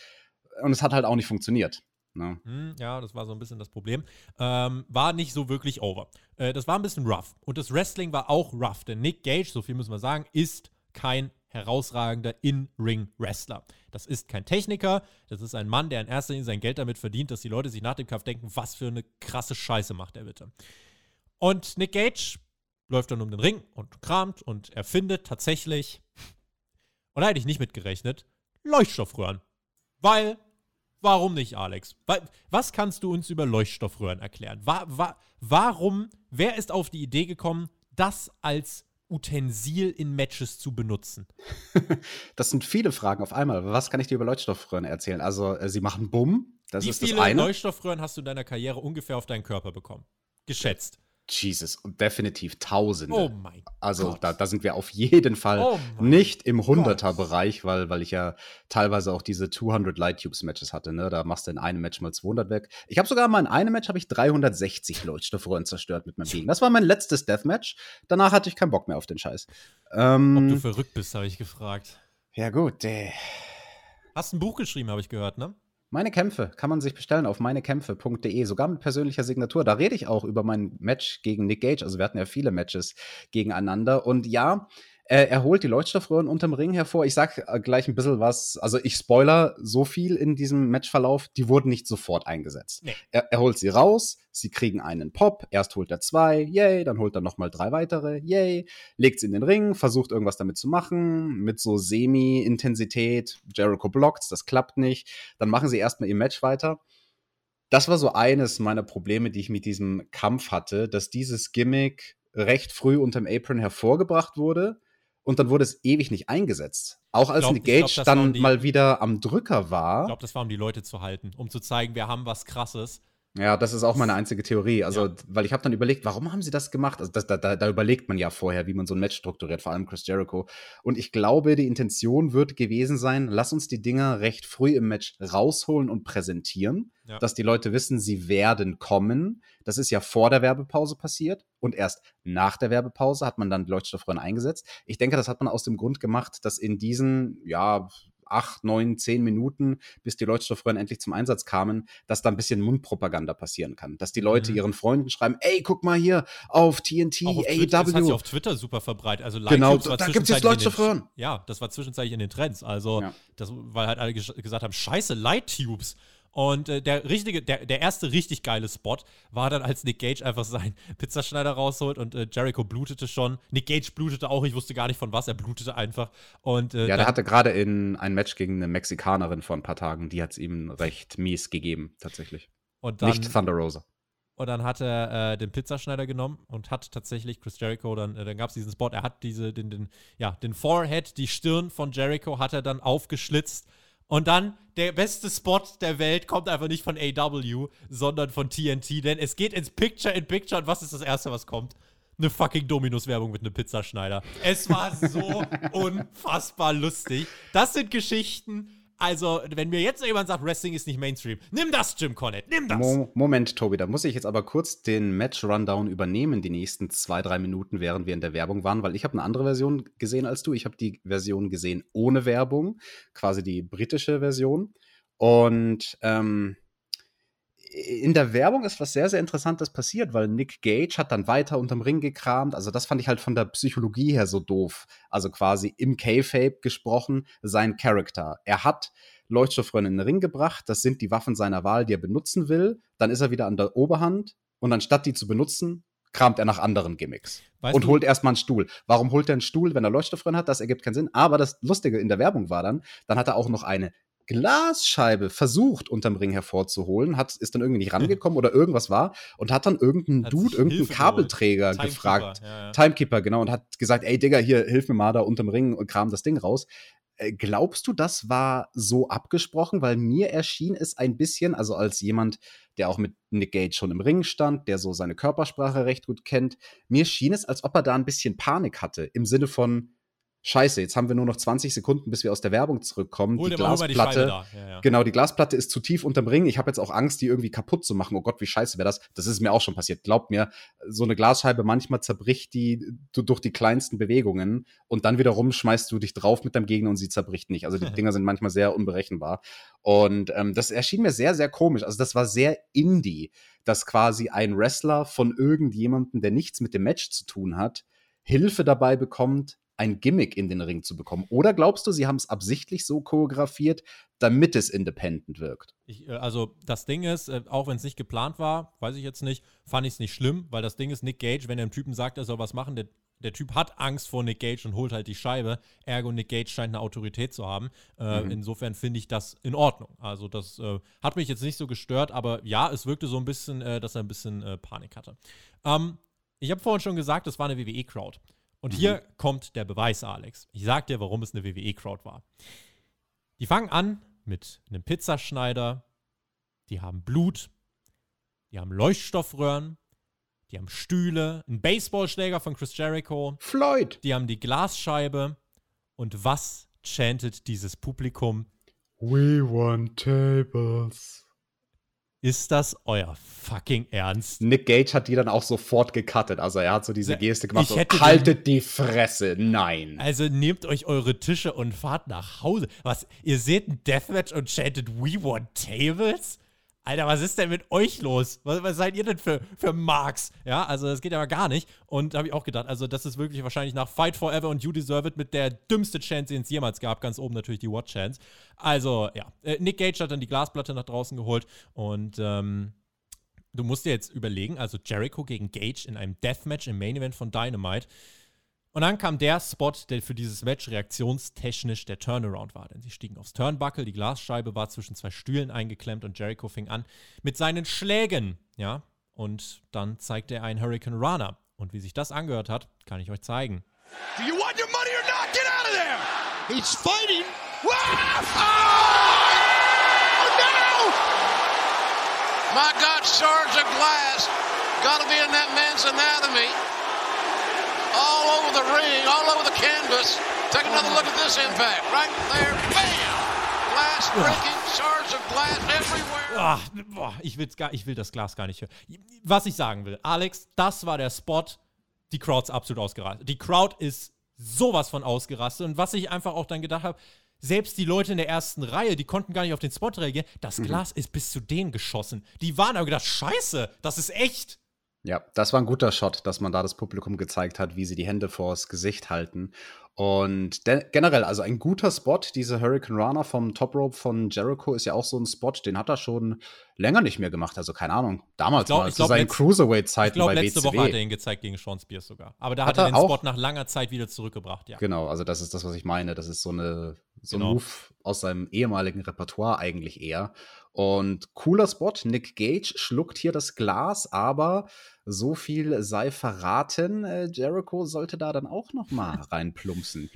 und es hat halt auch nicht funktioniert. Ne? Hm, ja, das war so ein bisschen das Problem. Ähm, war nicht so wirklich over. Äh, das war ein bisschen rough. Und das Wrestling war auch rough, denn Nick Gage, so viel müssen wir sagen, ist kein herausragender In-Ring-Wrestler. Das ist kein Techniker, das ist ein Mann, der in erster Linie sein Geld damit verdient, dass die Leute sich nach dem Kampf denken, was für eine krasse Scheiße macht er bitte. Und Nick Gage läuft dann um den Ring und kramt und erfindet tatsächlich, und da hätte ich nicht mitgerechnet, Leuchtstoffröhren. Weil, warum nicht, Alex? Was kannst du uns über Leuchtstoffröhren erklären? Wa wa warum, wer ist auf die Idee gekommen, das als Utensil in Matches zu benutzen? das sind viele Fragen auf einmal. Was kann ich dir über Leuchtstoffröhren erzählen? Also, äh, sie machen Bumm. Das Wie ist viele das eine. Leuchtstoffröhren hast du in deiner Karriere ungefähr auf deinen Körper bekommen? Geschätzt. Jesus, und definitiv Tausende. Oh mein also Gott. da, da sind wir auf jeden Fall Oh nicht im Hunderter-Bereich, weil, weil ich ja teilweise auch diese 200 Light Tubes Matches hatte. Ne? Da machst du in einem Match mal 200 weg. Ich habe sogar mal in einem Match habe ich 360 Leuchtstoffröhren zerstört mit meinem Gegner. Das war mein letztes Deathmatch. Danach hatte ich keinen Bock mehr auf den Scheiß. Ähm, Ob du verrückt bist, habe ich gefragt. ja gut, äh, Hast ein Buch geschrieben, habe ich gehört, ne? Meine Kämpfe kann man sich bestellen auf meinekämpfe.de, sogar mit persönlicher Signatur. Da rede ich auch über mein Match gegen Nick Gage. Also wir hatten ja viele Matches gegeneinander. Und ja, äh, er holt die Leuchtstoffröhren unterm Ring hervor. Ich sag äh, gleich ein bisschen was, also ich spoiler so viel in diesem Matchverlauf, die wurden nicht sofort eingesetzt. Nee. Er, er holt sie raus, sie kriegen einen Pop, erst holt er zwei, yay, dann holt er nochmal drei weitere, yay, legt sie in den Ring, versucht irgendwas damit zu machen, mit so Semi-Intensität, Jericho blockt, das klappt nicht, dann machen sie erstmal ihr Match weiter. Das war so eines meiner Probleme, die ich mit diesem Kampf hatte, dass dieses Gimmick recht früh unterm Apron hervorgebracht wurde und dann wurde es ewig nicht eingesetzt. Auch als glaub- Nick glaub, Gage das dann die- mal wieder am Drücker war. Ich glaube, das war, um die Leute zu halten, um zu zeigen, wir haben was Krasses. Ja, das ist auch meine einzige Theorie. Also, Ja. weil ich habe dann überlegt, warum haben sie das gemacht? Also, das, da, da, da überlegt man ja vorher, wie man so ein Match strukturiert, vor allem Chris Jericho. Und ich glaube, die Intention wird gewesen sein, lass uns die Dinger recht früh im Match rausholen und präsentieren, Ja. dass die Leute wissen, sie werden kommen. Das ist ja vor der Werbepause passiert und erst nach der Werbepause hat man dann Leuchtstoffröhren eingesetzt. Ich denke, das hat man aus dem Grund gemacht, dass in diesen, ja, acht, neun, zehn Minuten, bis die Leuchtstoffröhren endlich zum Einsatz kamen, dass da ein bisschen Mundpropaganda passieren kann. Dass die Leute Mhm. ihren Freunden schreiben, ey, guck mal hier auf TNT, Auch auf Twitter, das hat sich AEW. auf Twitter super verbreitet. Also Genau, da gibt's jetzt zwischenzeitlich in den- Leuchtstoffröhren. Ja, das war zwischenzeitlich in den Trends. Also, Ja. das, weil halt alle ges- gesagt haben, scheiße, Light-Tubes. Und äh, der richtige, der, der erste richtig geile Spot war dann, als Nick Gage einfach seinen Pizzaschneider rausholt und äh, Jericho blutete schon. Nick Gage blutete auch, ich wusste gar nicht von was, er blutete einfach. Und äh, Ja, der hatte gerade in ein Match gegen eine Mexikanerin vor ein paar Tagen, die hat es ihm recht mies gegeben, tatsächlich. und dann, Nicht Thunder Rosa. Und dann hat er äh, den Pizzaschneider genommen und hat tatsächlich Chris Jericho, dann, äh, dann gab es diesen Spot, er hat diese, den, den, ja, den Forehead, die Stirn von Jericho hat er dann aufgeschlitzt. Und dann der beste Spot der Welt kommt einfach nicht von AW, sondern von TNT, denn es geht ins Picture in Picture und was ist das Erste, was kommt? Eine fucking Dominus-Werbung mit einem Pizzaschneider. Es war so unfassbar lustig. Das sind Geschichten. Also, wenn mir jetzt jemand sagt, Wrestling ist nicht Mainstream, nimm das, Jim Cornette, nimm das. Mo Moment, Tobi, da muss ich jetzt aber kurz den Match-Rundown übernehmen, die nächsten zwei, drei Minuten, während wir in der Werbung waren, weil ich habe eine andere Version gesehen als du. Ich habe die Version gesehen ohne Werbung, quasi die britische Version. Und ähm, in der Werbung ist was sehr, sehr Interessantes passiert, weil Nick Gage hat dann weiter unterm Ring gekramt. Also das fand ich halt von der Psychologie her so doof. Also quasi im K-Fape gesprochen, sein Charakter. Er hat Leuchtstoffröhren in den Ring gebracht. Das sind die Waffen seiner Wahl, die er benutzen will. Dann ist er wieder an der Oberhand. Und anstatt die zu benutzen, kramt er nach anderen Gimmicks. Weißt und du- holt erstmal einen Stuhl. Warum holt er einen Stuhl, wenn er Leuchtstoffröhren hat? Das ergibt keinen Sinn. Aber das Lustige in der Werbung war dann, dann hat er auch noch eine Glasscheibe versucht unterm Ring hervorzuholen, hat, ist dann irgendwie nicht rangekommen oder irgendwas war und hat dann irgendeinen Hat Dude, irgendeinen Hilfe Kabelträger geholt. gefragt. Timekeeper, ja, ja. Timekeeper, genau, und hat gesagt, ey Digga, hier, hilf mir mal da unterm Ring und kram das Ding raus. Äh, Glaubst du, das war so abgesprochen? Weil mir erschien es ein bisschen, also als jemand, der auch mit Nick Gage schon im Ring stand, der so seine Körpersprache recht gut kennt, mir schien es, als ob er da ein bisschen Panik hatte. Im Sinne von, Scheiße, jetzt haben wir nur noch 20 Sekunden, bis wir aus der Werbung zurückkommen. Hol die die Glasplatte, da. Ja, ja. Genau, die Glasplatte ist zu tief unterm Ring. Ich habe jetzt auch Angst, die irgendwie kaputt zu machen. Oh Gott, wie scheiße wäre das? Das ist mir auch schon passiert. Glaubt mir, so eine Glasscheibe manchmal zerbricht die du, durch die kleinsten Bewegungen und dann wiederum schmeißt du dich drauf mit deinem Gegner und sie zerbricht nicht. Also die Dinger sind manchmal sehr unberechenbar. Und ähm, das erschien mir sehr, sehr komisch. Also das war sehr indie, dass quasi ein Wrestler von irgendjemandem, der nichts mit dem Match zu tun hat, Hilfe dabei bekommt, ein Gimmick in den Ring zu bekommen? Oder glaubst du, sie haben es absichtlich so choreografiert, damit es independent wirkt? Ich, äh, also das Ding ist, äh, auch wenn es nicht geplant war, weiß ich jetzt nicht, fand ich es nicht schlimm, weil das Ding ist, Nick Gage, wenn er einem Typen sagt, er soll was machen, der, der Typ hat Angst vor Nick Gage und holt halt die Scheibe. Ergo Nick Gage scheint eine Autorität zu haben. Äh, mhm. Insofern finde ich das in Ordnung. Also das äh, hat mich jetzt nicht so gestört, aber ja, es wirkte so ein bisschen, äh, dass er ein bisschen äh, Panik hatte. Ähm, ich habe vorhin schon gesagt, es war eine WWE-Crowd. Und mhm. hier kommt der Beweis, Alex. Ich sag dir, warum es eine WWE-Crowd war. Die fangen an mit einem Pizzaschneider, die haben Blut, die haben Leuchtstoffröhren, die haben Stühle, einen Baseballschläger von Chris Jericho. Floyd. Die haben die Glasscheibe. Und was chantet dieses Publikum? We want tables. Ist das euer fucking Ernst? Nick Gage hat die dann auch sofort gecuttet. Also er hat so diese Geste gemacht. Ich so, haltet die Fresse. Nein. Also nehmt euch eure Tische und fahrt nach Hause. Was? Ihr seht ein Deathmatch und chantet We want tables? Alter, was ist denn mit euch los? Was, was seid ihr denn für, für Marks? Ja, also das geht aber gar nicht. Und da habe ich auch gedacht, also das ist wirklich wahrscheinlich nach Fight Forever und You Deserve It mit der dümmste Chance, den es jemals gab. Ganz oben natürlich die Watch Chance. Also, ja. Äh, Nick Gage hat dann die Glasplatte nach draußen geholt und ähm, du musst dir jetzt überlegen, also Jericho gegen Gage in einem Deathmatch im Main Event von Dynamite. Und dann kam der Spot, der für dieses Match reaktionstechnisch der Turnaround war. Denn sie stiegen aufs Turnbuckle, die Glasscheibe war zwischen zwei Stühlen eingeklemmt und Jericho fing an mit seinen Schlägen. Ja, und dann zeigte er einen Hurricane Runner. Und wie sich das angehört hat, kann ich euch zeigen. Do you want your money or not? Get out of there! He's fighting! Oh! oh no! My God, shards of glass gotta be in that man's anatomy all over the ring, all over the canvas. Take another look at this impact. Right there, bam! Glass breaking, shards of glass everywhere. Ach, boah, ich, will's gar, ich will das Glas gar nicht hören. Was ich sagen will, Alex, das war der Spot. Die Crowd ist absolut ausgerastet. Die Crowd ist sowas von ausgerastet. Und was ich einfach auch dann gedacht habe, selbst die Leute in der ersten Reihe, die konnten gar nicht auf den Spot reagieren. Das mhm. Glas mhm. ist bis zu denen geschossen. Die waren aber gedacht, scheiße, das ist echt. Ja, das war ein guter Shot, dass man da das Publikum gezeigt hat, wie sie die Hände vors Gesicht halten. Und generell, also ein guter Spot, diese Hurricane Runner vom Top Rope von Jericho ist ja auch so ein Spot, den hat er schon länger nicht mehr gemacht. Also keine Ahnung, damals glaub, mal zu seinen Cruiserweight-Zeiten bei Ich glaube, letzte WCW. Woche hat er ihn gezeigt gegen Sean Spears sogar. Aber da hat, hat er den Spot nach langer Zeit wieder zurückgebracht, ja. Genau, also das ist das, was ich meine. Das ist so, eine, so genau. ein Move aus seinem ehemaligen Repertoire eigentlich eher. Und cooler Spot, Nick Gage schluckt hier das Glas, aber so viel sei verraten, äh, Jericho sollte da dann auch noch mal reinplumpsen.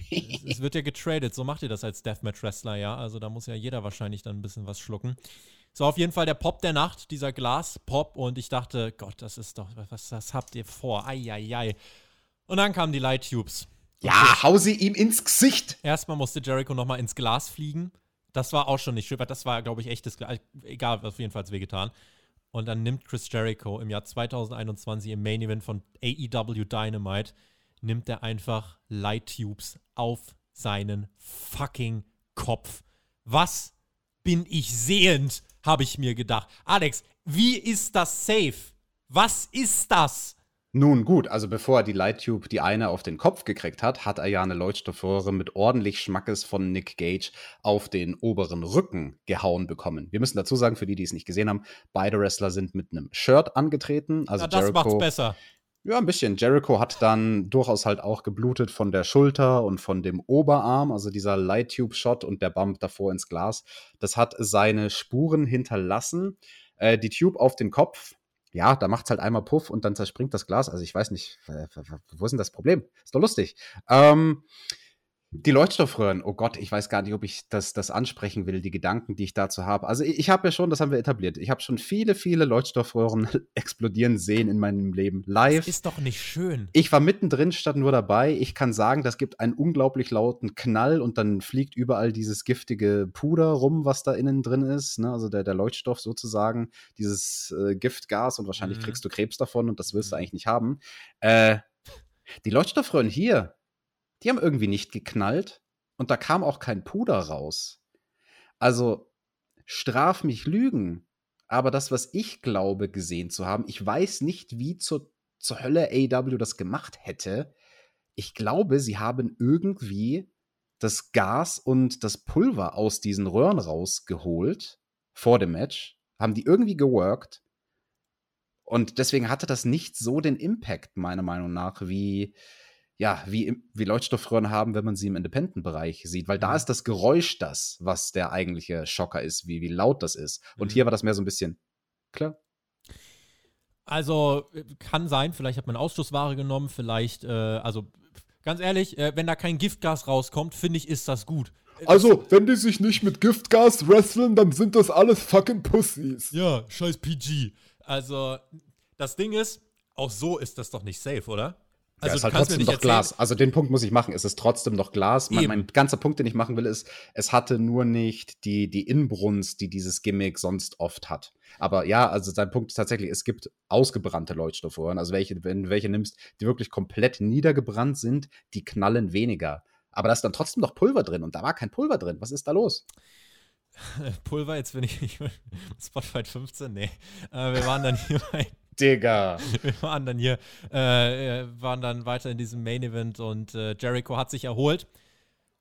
es wird ja getradet, so macht ihr das als Deathmatch-Wrestler, ja. Also da muss ja jeder wahrscheinlich dann ein bisschen was schlucken. So, auf jeden Fall der Pop der Nacht, dieser Glaspop. Und ich dachte, Gott, das ist doch, was, was habt ihr vor? Eieiei. Und dann kamen die Light Tubes. Ja, hau sie ihm ins Gesicht. Erstmal musste Jericho noch mal ins Glas fliegen. Das war auch schon nicht schön, weil das war, glaube ich, echtes Glas. Egal, auf jeden Fall wehgetan. Und dann nimmt Chris Jericho im Jahr 2021 im Main Event von AEW Dynamite, nimmt er einfach Light Tubes auf seinen fucking Kopf. Was bin ich sehend, habe ich mir gedacht. Alex, wie ist das safe? Was ist das? Nun gut, also bevor er die Light Tube die eine auf den Kopf gekriegt hat, hat er ja eine Leuchtstoffröhre mit ordentlich Schmackes von Nick Gage auf den oberen Rücken gehauen bekommen. Wir müssen dazu sagen, für die, die es nicht gesehen haben, beide Wrestler sind mit einem Shirt angetreten. Also ja, das Jericho, macht's besser. Ja, ein bisschen. Jericho hat dann durchaus halt auch geblutet von der Schulter und von dem Oberarm, also dieser Light Tube Shot und der Bump davor ins Glas. Das hat seine Spuren hinterlassen. Äh, die Tube auf den Kopf ja, da macht es halt einmal Puff und dann zerspringt das Glas. Also ich weiß nicht, wo ist denn das Problem? Ist doch lustig. Ähm, die Leuchtstoffröhren, oh Gott, ich weiß gar nicht, ob ich das, das ansprechen will, die Gedanken, die ich dazu habe. Also ich, ich habe ja schon, das haben wir etabliert, ich habe schon viele, viele Leuchtstoffröhren explodieren sehen in meinem Leben live. Das ist doch nicht schön. Ich war mittendrin, statt nur dabei. Ich kann sagen, das gibt einen unglaublich lauten Knall und dann fliegt überall dieses giftige Puder rum, was da innen drin ist. Ne? Also der, der Leuchtstoff sozusagen, dieses äh, Giftgas und wahrscheinlich mhm. kriegst du Krebs davon und das willst du mhm. eigentlich nicht haben. Äh, die Leuchtstoffröhren hier, die haben irgendwie nicht geknallt und da kam auch kein Puder raus. Also straf mich Lügen, aber das, was ich glaube gesehen zu haben, ich weiß nicht, wie zur, zur Hölle AW das gemacht hätte. ich glaube, sie haben irgendwie das Gas und das Pulver aus diesen Röhren rausgeholt vor dem Match, haben die irgendwie geworkt. Und deswegen hatte das nicht so den Impact, meiner Meinung nach, wie, ja, wie, wie Leuchtstoffröhren haben, wenn man sie im Independent-Bereich sieht. Weil da mhm. ist das Geräusch das, was der eigentliche Schocker ist, wie, wie laut das ist. Und mhm. hier war das mehr so ein bisschen, klar. Also kann sein, vielleicht hat man Ausstoßware genommen, vielleicht, äh, also ganz ehrlich, äh, wenn da kein Giftgas rauskommt, finde ich, ist das gut. Also, wenn die sich nicht mit Giftgas wresteln, dann sind das alles fucking Pussys. Ja, scheiß PG. Also, das Ding ist, auch so ist das doch nicht safe, oder? Also, ja, ist halt trotzdem noch Glas. Also den Punkt muss ich machen. Es ist trotzdem noch Glas. Mein, mein, ganzer Punkt, den ich machen will, ist, es hatte nur nicht die, die Inbrunst, die dieses Gimmick sonst oft hat. Aber ja, also sein Punkt ist tatsächlich, es gibt ausgebrannte Leuchtstoffröhren. Also welche, wenn du welche nimmst, die wirklich komplett niedergebrannt sind, die knallen weniger. Aber da ist dann trotzdem noch Pulver drin und da war kein Pulver drin. Was ist da los? Pulver, jetzt bin ich, ich Spotlight 15, nee. Äh, wir waren dann hier bei Digga. Wir waren dann hier, äh, waren dann weiter in diesem Main Event und äh, Jericho hat sich erholt.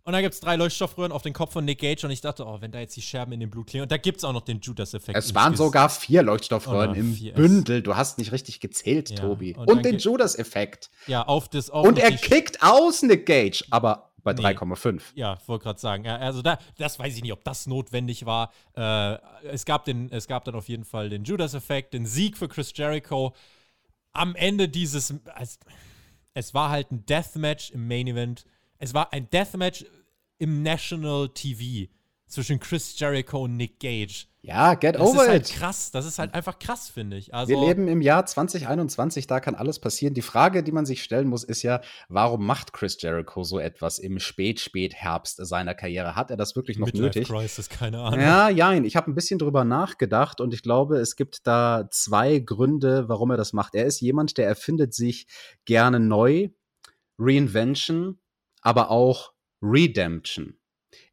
Und da gibt es drei Leuchtstoffröhren auf den Kopf von Nick Gage und ich dachte, oh, wenn da jetzt die Scherben in dem Blut klingen. Und da gibt es auch noch den Judas-Effekt. Es waren sogar vier Leuchtstoffröhren im vier. Bündel. Du hast nicht richtig gezählt, ja. Tobi. Und, und den Judas-Effekt. Ja, auf das. Auf und er kickt aus, Nick Gage. Aber bei nee. 3,5. Ja, wollte gerade sagen. Also da, das weiß ich nicht, ob das notwendig war. Äh, es, gab den, es gab dann auf jeden Fall den Judas-Effekt, den Sieg für Chris Jericho. Am Ende dieses, es, es war halt ein Deathmatch im Main Event. Es war ein Deathmatch im National TV zwischen Chris Jericho und Nick Gage. Ja, get das over it. Das ist halt krass. Das ist halt einfach krass, finde ich. Also, Wir leben im Jahr 2021, da kann alles passieren. Die Frage, die man sich stellen muss, ist ja, warum macht Chris Jericho so etwas im Spät-Spät-Herbst seiner Karriere? Hat er das wirklich noch Midlife nötig? Crisis, keine Ahnung. Ja, ja, ich habe ein bisschen drüber nachgedacht und ich glaube, es gibt da zwei Gründe, warum er das macht. Er ist jemand, der erfindet sich gerne neu, Reinvention, aber auch Redemption.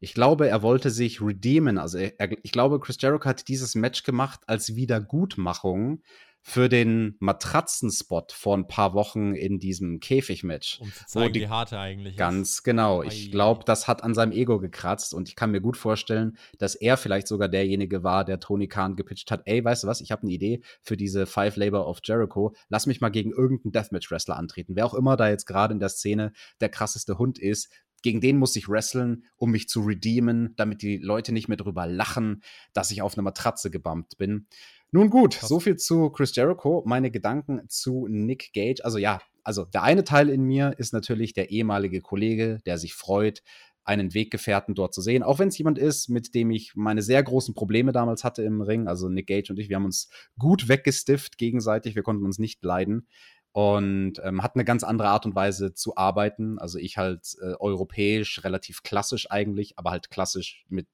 Ich glaube, er wollte sich redeemen. Also er, ich glaube, Chris Jericho hat dieses Match gemacht als Wiedergutmachung für den Matratzenspot vor ein paar Wochen in diesem Käfigmatch. Um zu zeigen, die, wie hart er eigentlich ganz ist. Ganz genau. Ich glaube, das hat an seinem Ego gekratzt und ich kann mir gut vorstellen, dass er vielleicht sogar derjenige war, der Tony Khan gepitcht hat. Ey, weißt du was? Ich habe eine Idee für diese Five Labor of Jericho. Lass mich mal gegen irgendeinen Deathmatch-Wrestler antreten. Wer auch immer da jetzt gerade in der Szene der krasseste Hund ist, gegen den muss ich wresteln, um mich zu redeemen, damit die Leute nicht mehr drüber lachen, dass ich auf eine Matratze gebammt bin. Nun gut, Krass. so viel zu Chris Jericho. Meine Gedanken zu Nick Gage. Also ja, also der eine Teil in mir ist natürlich der ehemalige Kollege, der sich freut, einen Weggefährten dort zu sehen. Auch wenn es jemand ist, mit dem ich meine sehr großen Probleme damals hatte im Ring. Also Nick Gage und ich, wir haben uns gut weggestifft gegenseitig. Wir konnten uns nicht leiden und ähm, hat eine ganz andere Art und Weise zu arbeiten. Also ich halt äh, europäisch, relativ klassisch eigentlich, aber halt klassisch mit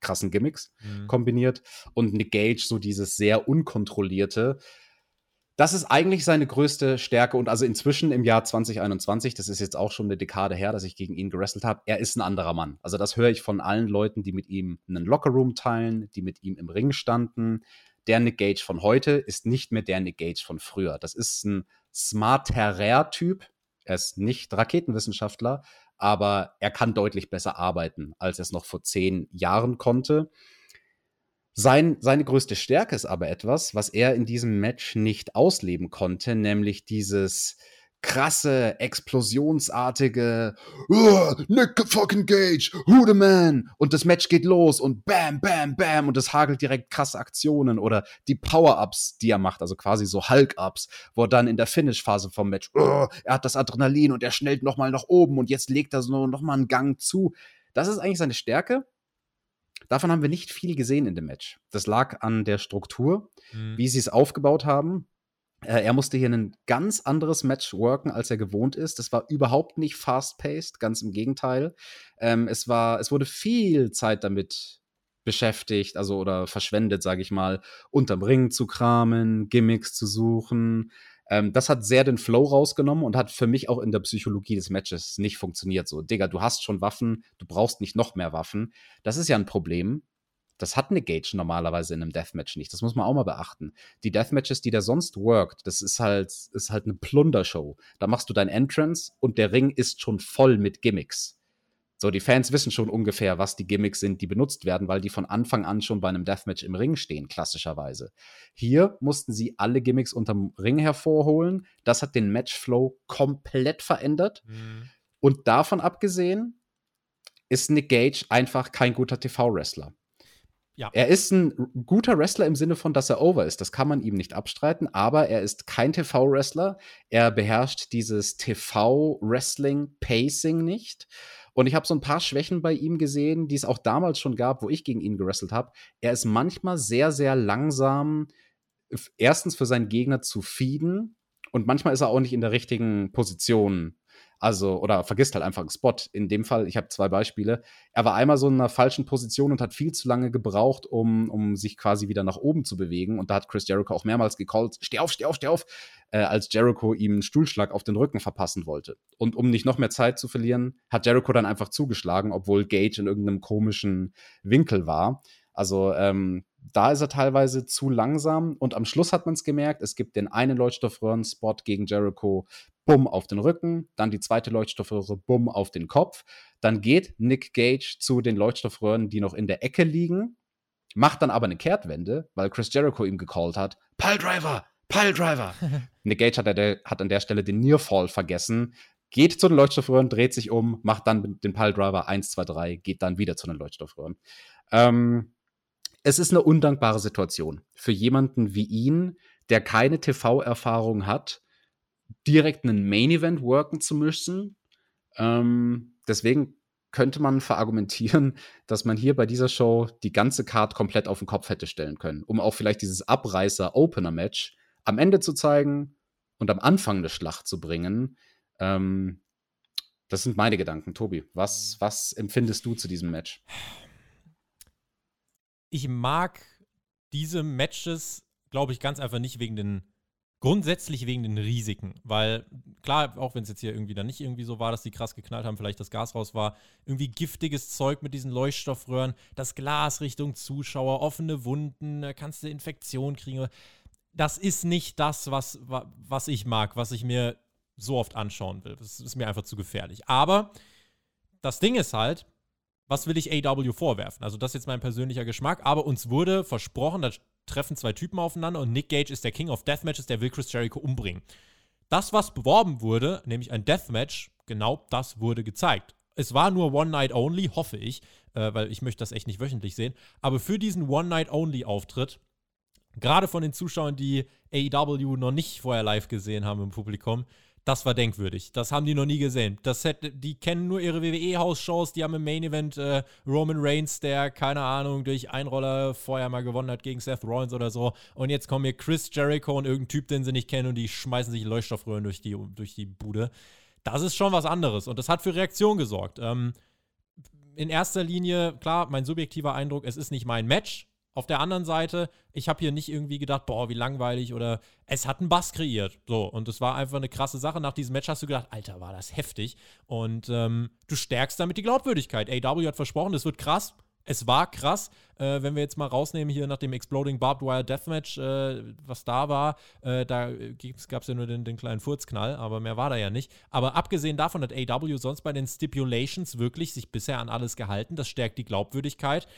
krassen Gimmicks mhm. kombiniert und Nick Gage so dieses sehr unkontrollierte. Das ist eigentlich seine größte Stärke und also inzwischen im Jahr 2021, das ist jetzt auch schon eine Dekade her, dass ich gegen ihn gewrestelt habe, er ist ein anderer Mann. Also das höre ich von allen Leuten, die mit ihm einen Lockerroom teilen, die mit ihm im Ring standen. Der Nick Gage von heute ist nicht mehr der Nick Gage von früher. Das ist ein smarterer Typ. Er ist nicht Raketenwissenschaftler, aber er kann deutlich besser arbeiten, als er es noch vor zehn Jahren konnte. Sein, seine größte Stärke ist aber etwas, was er in diesem Match nicht ausleben konnte, nämlich dieses krasse, explosionsartige oh, Nick fucking Gage, who the man? Und das Match geht los und bam, bam, bam und es hagelt direkt krasse Aktionen oder die Power-Ups, die er macht, also quasi so Hulk-Ups, wo er dann in der Finish-Phase vom Match, oh, er hat das Adrenalin und er schnellt nochmal nach oben und jetzt legt er so nochmal einen Gang zu. Das ist eigentlich seine Stärke. Davon haben wir nicht viel gesehen in dem Match. Das lag an der Struktur, mhm. wie sie es aufgebaut haben. Äh, er musste hier ein ganz anderes Match worken, als er gewohnt ist. Das war überhaupt nicht fast-paced, ganz im Gegenteil. Ähm, es, war, es wurde viel Zeit damit beschäftigt, also oder verschwendet, sage ich mal, unterm Ring zu kramen, Gimmicks zu suchen. Ähm, das hat sehr den Flow rausgenommen und hat für mich auch in der Psychologie des Matches nicht funktioniert. So, Digga, du hast schon Waffen, du brauchst nicht noch mehr Waffen. Das ist ja ein Problem. Das hat Nick Gage normalerweise in einem Deathmatch nicht. Das muss man auch mal beachten. Die Deathmatches, die der sonst worked, das ist halt, ist halt eine Plundershow. Da machst du dein Entrance und der Ring ist schon voll mit Gimmicks. So, die Fans wissen schon ungefähr, was die Gimmicks sind, die benutzt werden, weil die von Anfang an schon bei einem Deathmatch im Ring stehen, klassischerweise. Hier mussten sie alle Gimmicks unterm Ring hervorholen. Das hat den Matchflow komplett verändert. Mhm. Und davon abgesehen ist Nick Gage einfach kein guter TV-Wrestler. Ja. Er ist ein guter Wrestler im Sinne von, dass er over ist. Das kann man ihm nicht abstreiten, aber er ist kein TV-Wrestler. Er beherrscht dieses TV-Wrestling-Pacing nicht. Und ich habe so ein paar Schwächen bei ihm gesehen, die es auch damals schon gab, wo ich gegen ihn gewrestelt habe. Er ist manchmal sehr, sehr langsam, erstens für seinen Gegner zu feeden und manchmal ist er auch nicht in der richtigen Position also, oder vergisst halt einfach einen Spot. In dem Fall, ich habe zwei Beispiele. Er war einmal so in einer falschen Position und hat viel zu lange gebraucht, um, um sich quasi wieder nach oben zu bewegen. Und da hat Chris Jericho auch mehrmals gecallt, steh auf, steh auf, steh auf, äh, als Jericho ihm einen Stuhlschlag auf den Rücken verpassen wollte. Und um nicht noch mehr Zeit zu verlieren, hat Jericho dann einfach zugeschlagen, obwohl Gage in irgendeinem komischen Winkel war. Also ähm, da ist er teilweise zu langsam und am Schluss hat man es gemerkt, es gibt den einen Leuchtstoffröhren-Spot gegen Jericho, bumm auf den Rücken, dann die zweite Leuchtstoffröhre, bumm auf den Kopf. Dann geht Nick Gage zu den Leuchtstoffröhren, die noch in der Ecke liegen, macht dann aber eine Kehrtwende, weil Chris Jericho ihm gecallt hat, Piledriver, Piledriver. Nick Gage hat, der, hat an der Stelle den Nearfall vergessen, geht zu den Leuchtstoffröhren, dreht sich um, macht dann den Piledriver 1, 2, 3, geht dann wieder zu den Leuchtstoffröhren. Ähm, es ist eine undankbare Situation für jemanden wie ihn, der keine TV-Erfahrung hat, direkt einen Main-Event worken zu müssen. Ähm, deswegen könnte man verargumentieren, dass man hier bei dieser Show die ganze Card komplett auf den Kopf hätte stellen können, um auch vielleicht dieses Abreißer-Opener-Match am Ende zu zeigen und am Anfang eine Schlacht zu bringen. Ähm, das sind meine Gedanken. Tobi, was, was empfindest du zu diesem Match? Ich mag diese Matches, glaube ich, ganz einfach nicht wegen den Grundsätzlich wegen den Risiken, weil klar, auch wenn es jetzt hier irgendwie dann nicht irgendwie so war, dass die krass geknallt haben, vielleicht das Gas raus war, irgendwie giftiges Zeug mit diesen Leuchtstoffröhren, das Glas Richtung Zuschauer, offene Wunden, kannst du Infektion kriegen. Das ist nicht das, was, was ich mag, was ich mir so oft anschauen will. Das ist mir einfach zu gefährlich. Aber das Ding ist halt, was will ich AW vorwerfen? Also, das ist jetzt mein persönlicher Geschmack, aber uns wurde versprochen, da treffen zwei Typen aufeinander und Nick Gage ist der King of Deathmatches, der will Chris Jericho umbringen. Das, was beworben wurde, nämlich ein Deathmatch, genau das wurde gezeigt. Es war nur One Night Only, hoffe ich, äh, weil ich möchte das echt nicht wöchentlich sehen. Aber für diesen One Night Only Auftritt, gerade von den Zuschauern, die AEW noch nicht vorher live gesehen haben im Publikum, das war denkwürdig. Das haben die noch nie gesehen. Das hätte, die kennen nur ihre WWE-House-Shows. Die haben im Main-Event äh, Roman Reigns, der, keine Ahnung, durch Einroller vorher mal gewonnen hat gegen Seth Rollins oder so. Und jetzt kommen hier Chris Jericho und irgendein Typ, den sie nicht kennen und die schmeißen sich Leuchtstoffröhren durch die, durch die Bude. Das ist schon was anderes und das hat für Reaktion gesorgt. Ähm, in erster Linie, klar, mein subjektiver Eindruck, es ist nicht mein Match. Auf der anderen Seite, ich habe hier nicht irgendwie gedacht, boah, wie langweilig oder es hat einen Bass kreiert. So, und es war einfach eine krasse Sache. Nach diesem Match hast du gedacht, Alter, war das heftig. Und ähm, du stärkst damit die Glaubwürdigkeit. AW hat versprochen, es wird krass. Es war krass, äh, wenn wir jetzt mal rausnehmen hier nach dem Exploding Barbed Wire Deathmatch, äh, was da war, äh, da gab es ja nur den, den, kleinen Furzknall, aber mehr war da ja nicht. Aber abgesehen davon hat AW sonst bei den Stipulations wirklich sich bisher an alles gehalten. Das stärkt die Glaubwürdigkeit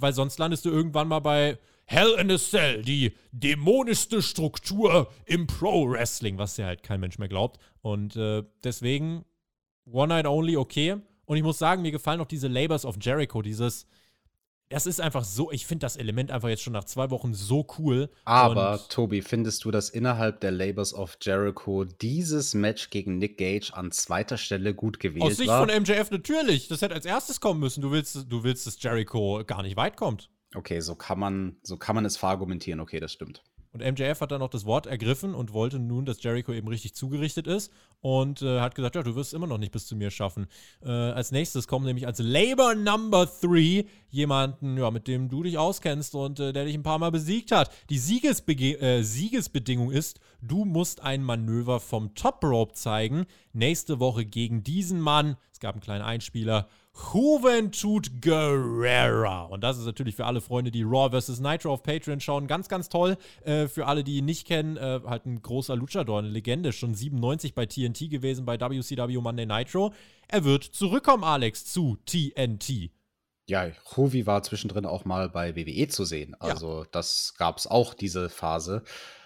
weil sonst landest du irgendwann mal bei Hell in a Cell, die dämonischste Struktur im Pro-Wrestling, was ja halt kein Mensch mehr glaubt. Und äh, deswegen One Night Only okay. Und ich muss sagen, mir gefallen auch diese Labors of Jericho, dieses das ist einfach so, ich finde das Element einfach jetzt schon nach zwei Wochen so cool. Aber, Tobi, findest du, dass innerhalb der Labors of Jericho dieses Match gegen Nick Gage an zweiter Stelle gut gewählt war? Aus Sicht war? von MJF natürlich. Das hätte als erstes kommen müssen. Du willst, du willst, dass Jericho gar nicht weit kommt. Okay, so kann man, so kann man es verargumentieren. Okay, das stimmt. Und MJF hat dann noch das Wort ergriffen und wollte nun, dass Jericho eben richtig zugerichtet ist und äh, hat gesagt, ja, du wirst es immer noch nicht bis zu mir schaffen. Äh, als nächstes kommen nämlich als Labor Number 3 jemanden, ja, mit dem du dich auskennst und äh, der dich ein paar Mal besiegt hat. Die Siegesbege äh, Siegesbedingung ist, du musst ein Manöver vom Top Rope zeigen. Nächste Woche gegen diesen Mann, es gab einen kleinen Einspieler, Juventud Guerrera. Und das ist natürlich für alle Freunde, die Raw vs. Nitro auf Patreon schauen, ganz, ganz toll. Äh, für alle, die ihn nicht kennen, äh, halt ein großer Luchador, eine Legende, schon 97 bei TNT gewesen, bei WCW Monday Nitro. Er wird zurückkommen, Alex, zu TNT. Ja, Huvi war zwischendrin auch mal bei WWE zu sehen. Also ja. das gab es auch, diese Phase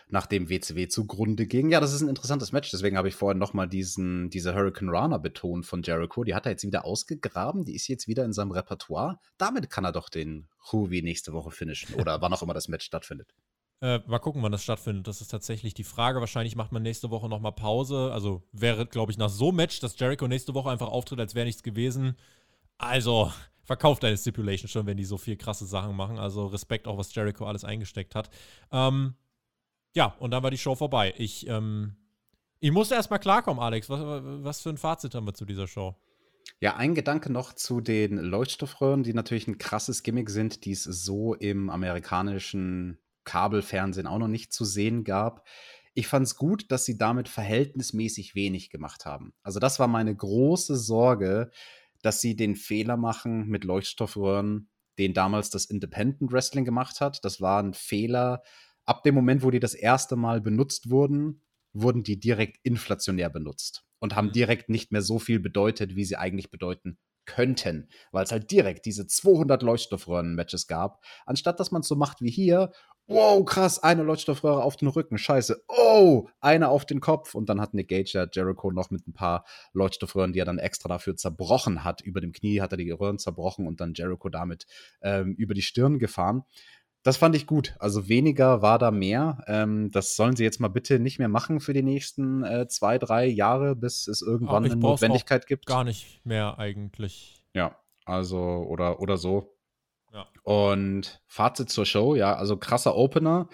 nachdem WCW zugrunde ging. Ja, das ist ein interessantes Match. Deswegen habe ich vorhin nochmal diesen, diese Hurricane Rana betont von Jericho. Die hat er jetzt wieder ausgegraben. Die ist jetzt wieder in seinem Repertoire. Damit kann er doch den Huvi nächste Woche finishen. Oder wann auch immer das Match stattfindet. Äh, mal gucken, wann das stattfindet. Das ist tatsächlich die Frage. Wahrscheinlich macht man nächste Woche nochmal Pause. Also wäre, glaube ich, nach so einem Match, dass Jericho nächste Woche einfach auftritt, als wäre nichts gewesen. Also, verkauft deine Stipulation schon, wenn die so viel krasse Sachen machen. Also Respekt auch, was Jericho alles eingesteckt hat. Ähm, ja, und dann war die Show vorbei. Ich, ähm, ich musste erstmal klarkommen, Alex. Was, was für ein Fazit haben wir zu dieser Show? Ja, ein Gedanke noch zu den Leuchtstoffröhren, die natürlich ein krasses Gimmick sind, die es so im amerikanischen Kabelfernsehen auch noch nicht zu sehen gab. Ich fand es gut, dass sie damit verhältnismäßig wenig gemacht haben. Also das war meine große Sorge, dass sie den Fehler machen mit Leuchtstoffröhren, den damals das Independent Wrestling gemacht hat. Das war ein Fehler, ab dem Moment, wo die das erste Mal benutzt wurden, wurden die direkt inflationär benutzt und haben mhm. direkt nicht mehr so viel bedeutet, wie sie eigentlich bedeuten könnten, weil es halt direkt diese 200 Leuchtstoffröhren-Matches gab, anstatt dass man es so macht wie hier. Wow, krass, eine Leuchtstoffröhre auf den Rücken, scheiße. Oh, eine auf den Kopf. Und dann hat Nick Gage ja Jericho noch mit ein paar Leuchtstoffröhren, die er dann extra dafür zerbrochen hat. Über dem Knie hat er die Röhren zerbrochen und dann Jericho damit ähm, über die Stirn gefahren. Das fand ich gut. Also weniger war da mehr. Ähm, das sollen sie jetzt mal bitte nicht mehr machen für die nächsten äh, zwei, drei Jahre, bis es irgendwann eine Notwendigkeit gibt. Gar nicht mehr eigentlich. Ja, also oder, oder so. Ja. Und Fazit zur Show, ja, also krasser Opener,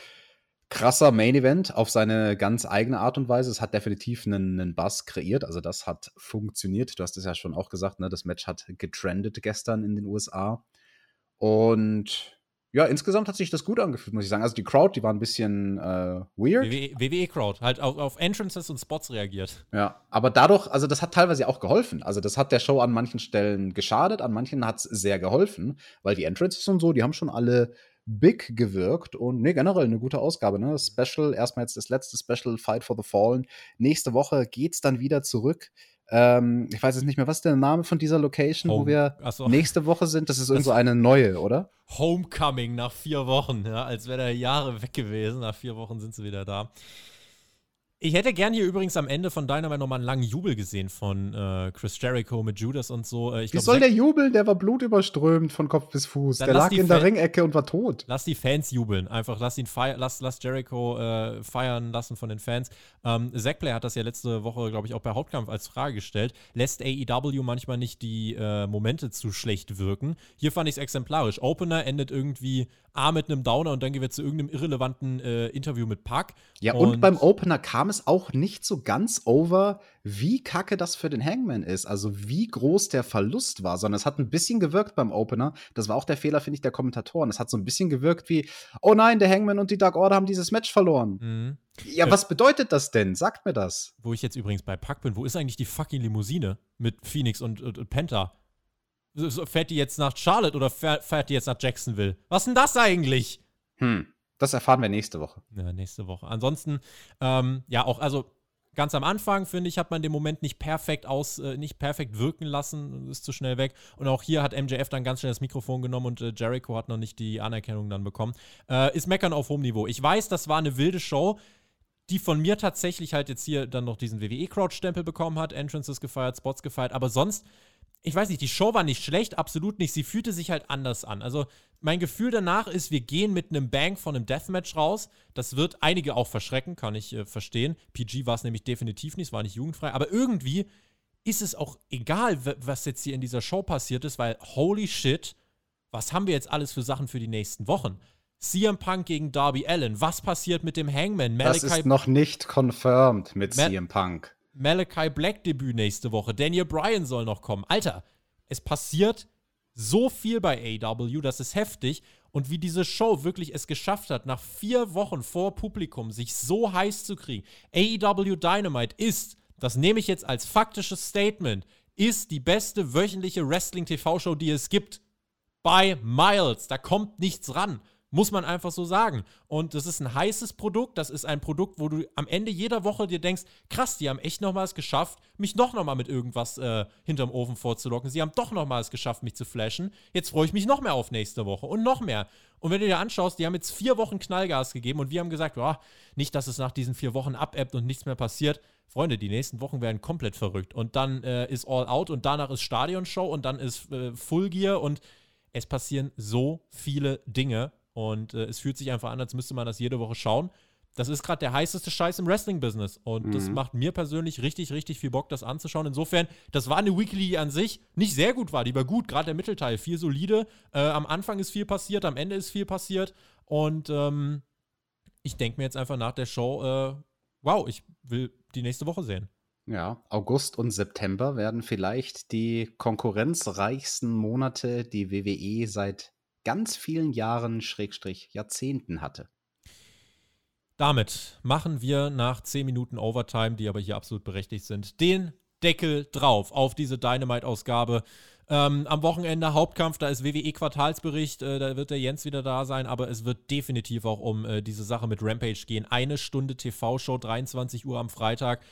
krasser Main Event auf seine ganz eigene Art und Weise. Es hat definitiv einen, einen Buzz kreiert, also das hat funktioniert. Du hast es ja schon auch gesagt, ne? Das Match hat getrendet gestern in den USA. Und ja, insgesamt hat sich das gut angefühlt, muss ich sagen. Also die Crowd, die war ein bisschen äh, weird. WWE-Crowd, halt auf, auf, Entrances und Spots reagiert. Ja, aber dadurch, also das hat teilweise auch geholfen. Also das hat der Show an manchen Stellen geschadet, an manchen hat es sehr geholfen, weil die Entrances und so, die haben schon alle big gewirkt und ne, generell eine gute Ausgabe. Ne? Special, erstmal jetzt das letzte Special, Fight for the Fallen. Nächste Woche geht's dann wieder zurück ähm, ich weiß jetzt nicht mehr, was ist der Name von dieser Location, Home. wo wir so. nächste Woche sind? Das ist irgendwo eine neue, oder? Homecoming nach vier Wochen, ja, als wäre der Jahre weg gewesen. Nach vier Wochen sind sie wieder da. Ich hätte gern hier übrigens am Ende von Dynamite nochmal einen langen Jubel gesehen von äh, Chris Jericho mit Judas und so. Äh, Wie glaub, soll der jubeln? Der war blutüberströmt von Kopf bis Fuß. Der lag in der Ringecke und war tot. Lass die Fans jubeln. Einfach lass ihn feiern, lass, lass Jericho äh, feiern lassen von den Fans. Ähm, Zack Blair hat das ja letzte Woche, glaube ich, auch bei Hauptkampf als Frage gestellt. Lässt AEW manchmal nicht die äh, Momente zu schlecht wirken? Hier fand ich es exemplarisch. Opener endet irgendwie A mit einem Downer und dann gehen wir zu irgendeinem irrelevanten äh, Interview mit Park. Ja, und, und beim Opener kam es auch nicht so ganz over, wie kacke das für den Hangman ist. Also wie groß der Verlust war, sondern es hat ein bisschen gewirkt beim Opener. Das war auch der Fehler, finde ich, der Kommentatoren. Es hat so ein bisschen gewirkt wie, oh nein, der Hangman und die Dark Order haben dieses Match verloren. Mhm. Ja, äh, was bedeutet das denn? Sagt mir das. Wo ich jetzt übrigens bei Pack bin, wo ist eigentlich die fucking Limousine mit Phoenix und, und, und Penta? Fährt die jetzt nach Charlotte oder fährt die jetzt nach Jacksonville? Was denn das eigentlich? Hm, das erfahren wir nächste Woche. Ja, nächste Woche. Ansonsten, ähm, ja, auch, also ganz am Anfang, finde ich, hat man den Moment nicht perfekt aus, äh, nicht perfekt wirken lassen, ist zu schnell weg. Und auch hier hat MJF dann ganz schnell das Mikrofon genommen und äh, Jericho hat noch nicht die Anerkennung dann bekommen. Äh, ist Meckern auf hohem Niveau. Ich weiß, das war eine wilde Show, die von mir tatsächlich halt jetzt hier dann noch diesen WWE-Crowd-Stempel bekommen hat, Entrances gefeiert, Spots gefeiert, aber sonst ich weiß nicht, die Show war nicht schlecht, absolut nicht. Sie fühlte sich halt anders an. Also mein Gefühl danach ist, wir gehen mit einem Bang von einem Deathmatch raus. Das wird einige auch verschrecken, kann ich äh, verstehen. PG war es nämlich definitiv nicht, es war nicht jugendfrei. Aber irgendwie ist es auch egal, was jetzt hier in dieser Show passiert ist, weil holy shit, was haben wir jetzt alles für Sachen für die nächsten Wochen? CM Punk gegen Darby Allen. Was passiert mit dem Hangman? Malachi das ist noch nicht confirmed mit Ma CM Punk. Malachi Black Debüt nächste Woche. Daniel Bryan soll noch kommen. Alter, es passiert so viel bei AW, das ist heftig. Und wie diese Show wirklich es geschafft hat, nach vier Wochen vor Publikum sich so heiß zu kriegen. AEW Dynamite ist, das nehme ich jetzt als faktisches Statement, ist die beste wöchentliche Wrestling-TV-Show, die es gibt. By Miles. Da kommt nichts ran. Muss man einfach so sagen. Und das ist ein heißes Produkt. Das ist ein Produkt, wo du am Ende jeder Woche dir denkst, krass, die haben echt nochmal es geschafft, mich doch nochmal mit irgendwas äh, hinterm Ofen vorzulocken. Sie haben doch nochmal es geschafft, mich zu flashen. Jetzt freue ich mich noch mehr auf nächste Woche und noch mehr. Und wenn du dir anschaust, die haben jetzt vier Wochen Knallgas gegeben und wir haben gesagt, oh, nicht, dass es nach diesen vier Wochen abebbt und nichts mehr passiert. Freunde, die nächsten Wochen werden komplett verrückt. Und dann äh, ist All Out und danach ist Stadionshow und dann ist äh, Full Gear und es passieren so viele Dinge. Und äh, es fühlt sich einfach an, als müsste man das jede Woche schauen. Das ist gerade der heißeste Scheiß im Wrestling-Business. Und mhm. das macht mir persönlich richtig, richtig viel Bock, das anzuschauen. Insofern, das war eine Weekly, die an sich nicht sehr gut war. Die war gut, gerade der Mittelteil. Viel solide. Äh, am Anfang ist viel passiert, am Ende ist viel passiert. Und ähm, ich denke mir jetzt einfach nach der Show, äh, wow, ich will die nächste Woche sehen. Ja, August und September werden vielleicht die konkurrenzreichsten Monate, die WWE seit ganz vielen Jahren, Schrägstrich Jahrzehnten hatte. Damit machen wir nach 10 Minuten Overtime, die aber hier absolut berechtigt sind, den Deckel drauf auf diese Dynamite-Ausgabe. Ähm, am Wochenende Hauptkampf, da ist WWE-Quartalsbericht, äh, da wird der Jens wieder da sein, aber es wird definitiv auch um äh, diese Sache mit Rampage gehen. Eine Stunde TV-Show, 23 Uhr am Freitag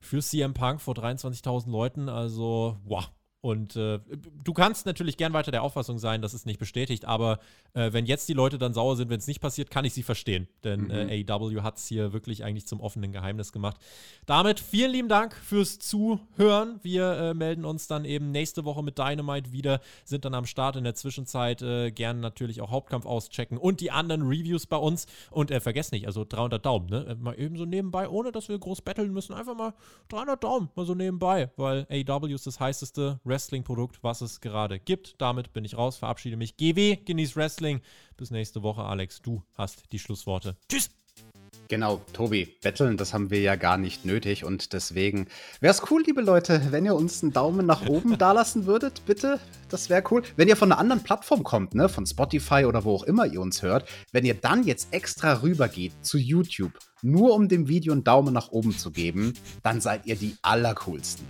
für CM Punk vor 23.000 Leuten. Also, wow, und äh, du kannst natürlich gern weiter der Auffassung sein, das ist nicht bestätigt, aber äh, wenn jetzt die Leute dann sauer sind, wenn es nicht passiert, kann ich sie verstehen. Denn äh, mhm. äh, AEW hat es hier wirklich eigentlich zum offenen Geheimnis gemacht. Damit vielen lieben Dank fürs Zuhören. Wir äh, melden uns dann eben nächste Woche mit Dynamite wieder, sind dann am Start in der Zwischenzeit. Äh, gern natürlich auch Hauptkampf auschecken und die anderen Reviews bei uns. Und vergesst nicht, also 300 Daumen, ne? Mal eben so nebenbei, ohne dass wir groß betteln müssen. Einfach mal 300 Daumen, mal so nebenbei, weil AEW ist das heißeste Wrestling-Produkt, was es gerade gibt. Damit bin ich raus, verabschiede mich. GW, genieß Wrestling. Bis nächste Woche, Alex. Du hast die Schlussworte. Tschüss! Genau, Tobi, betteln, das haben wir ja gar nicht nötig und deswegen wäre es cool, liebe Leute, wenn ihr uns einen Daumen nach oben dalassen würdet, bitte. Das wäre cool. Wenn ihr von einer anderen Plattform kommt, ne, von Spotify oder wo auch immer ihr uns hört, wenn ihr dann jetzt extra rübergeht zu YouTube, nur um dem Video einen Daumen nach oben zu geben, dann seid ihr die allercoolsten.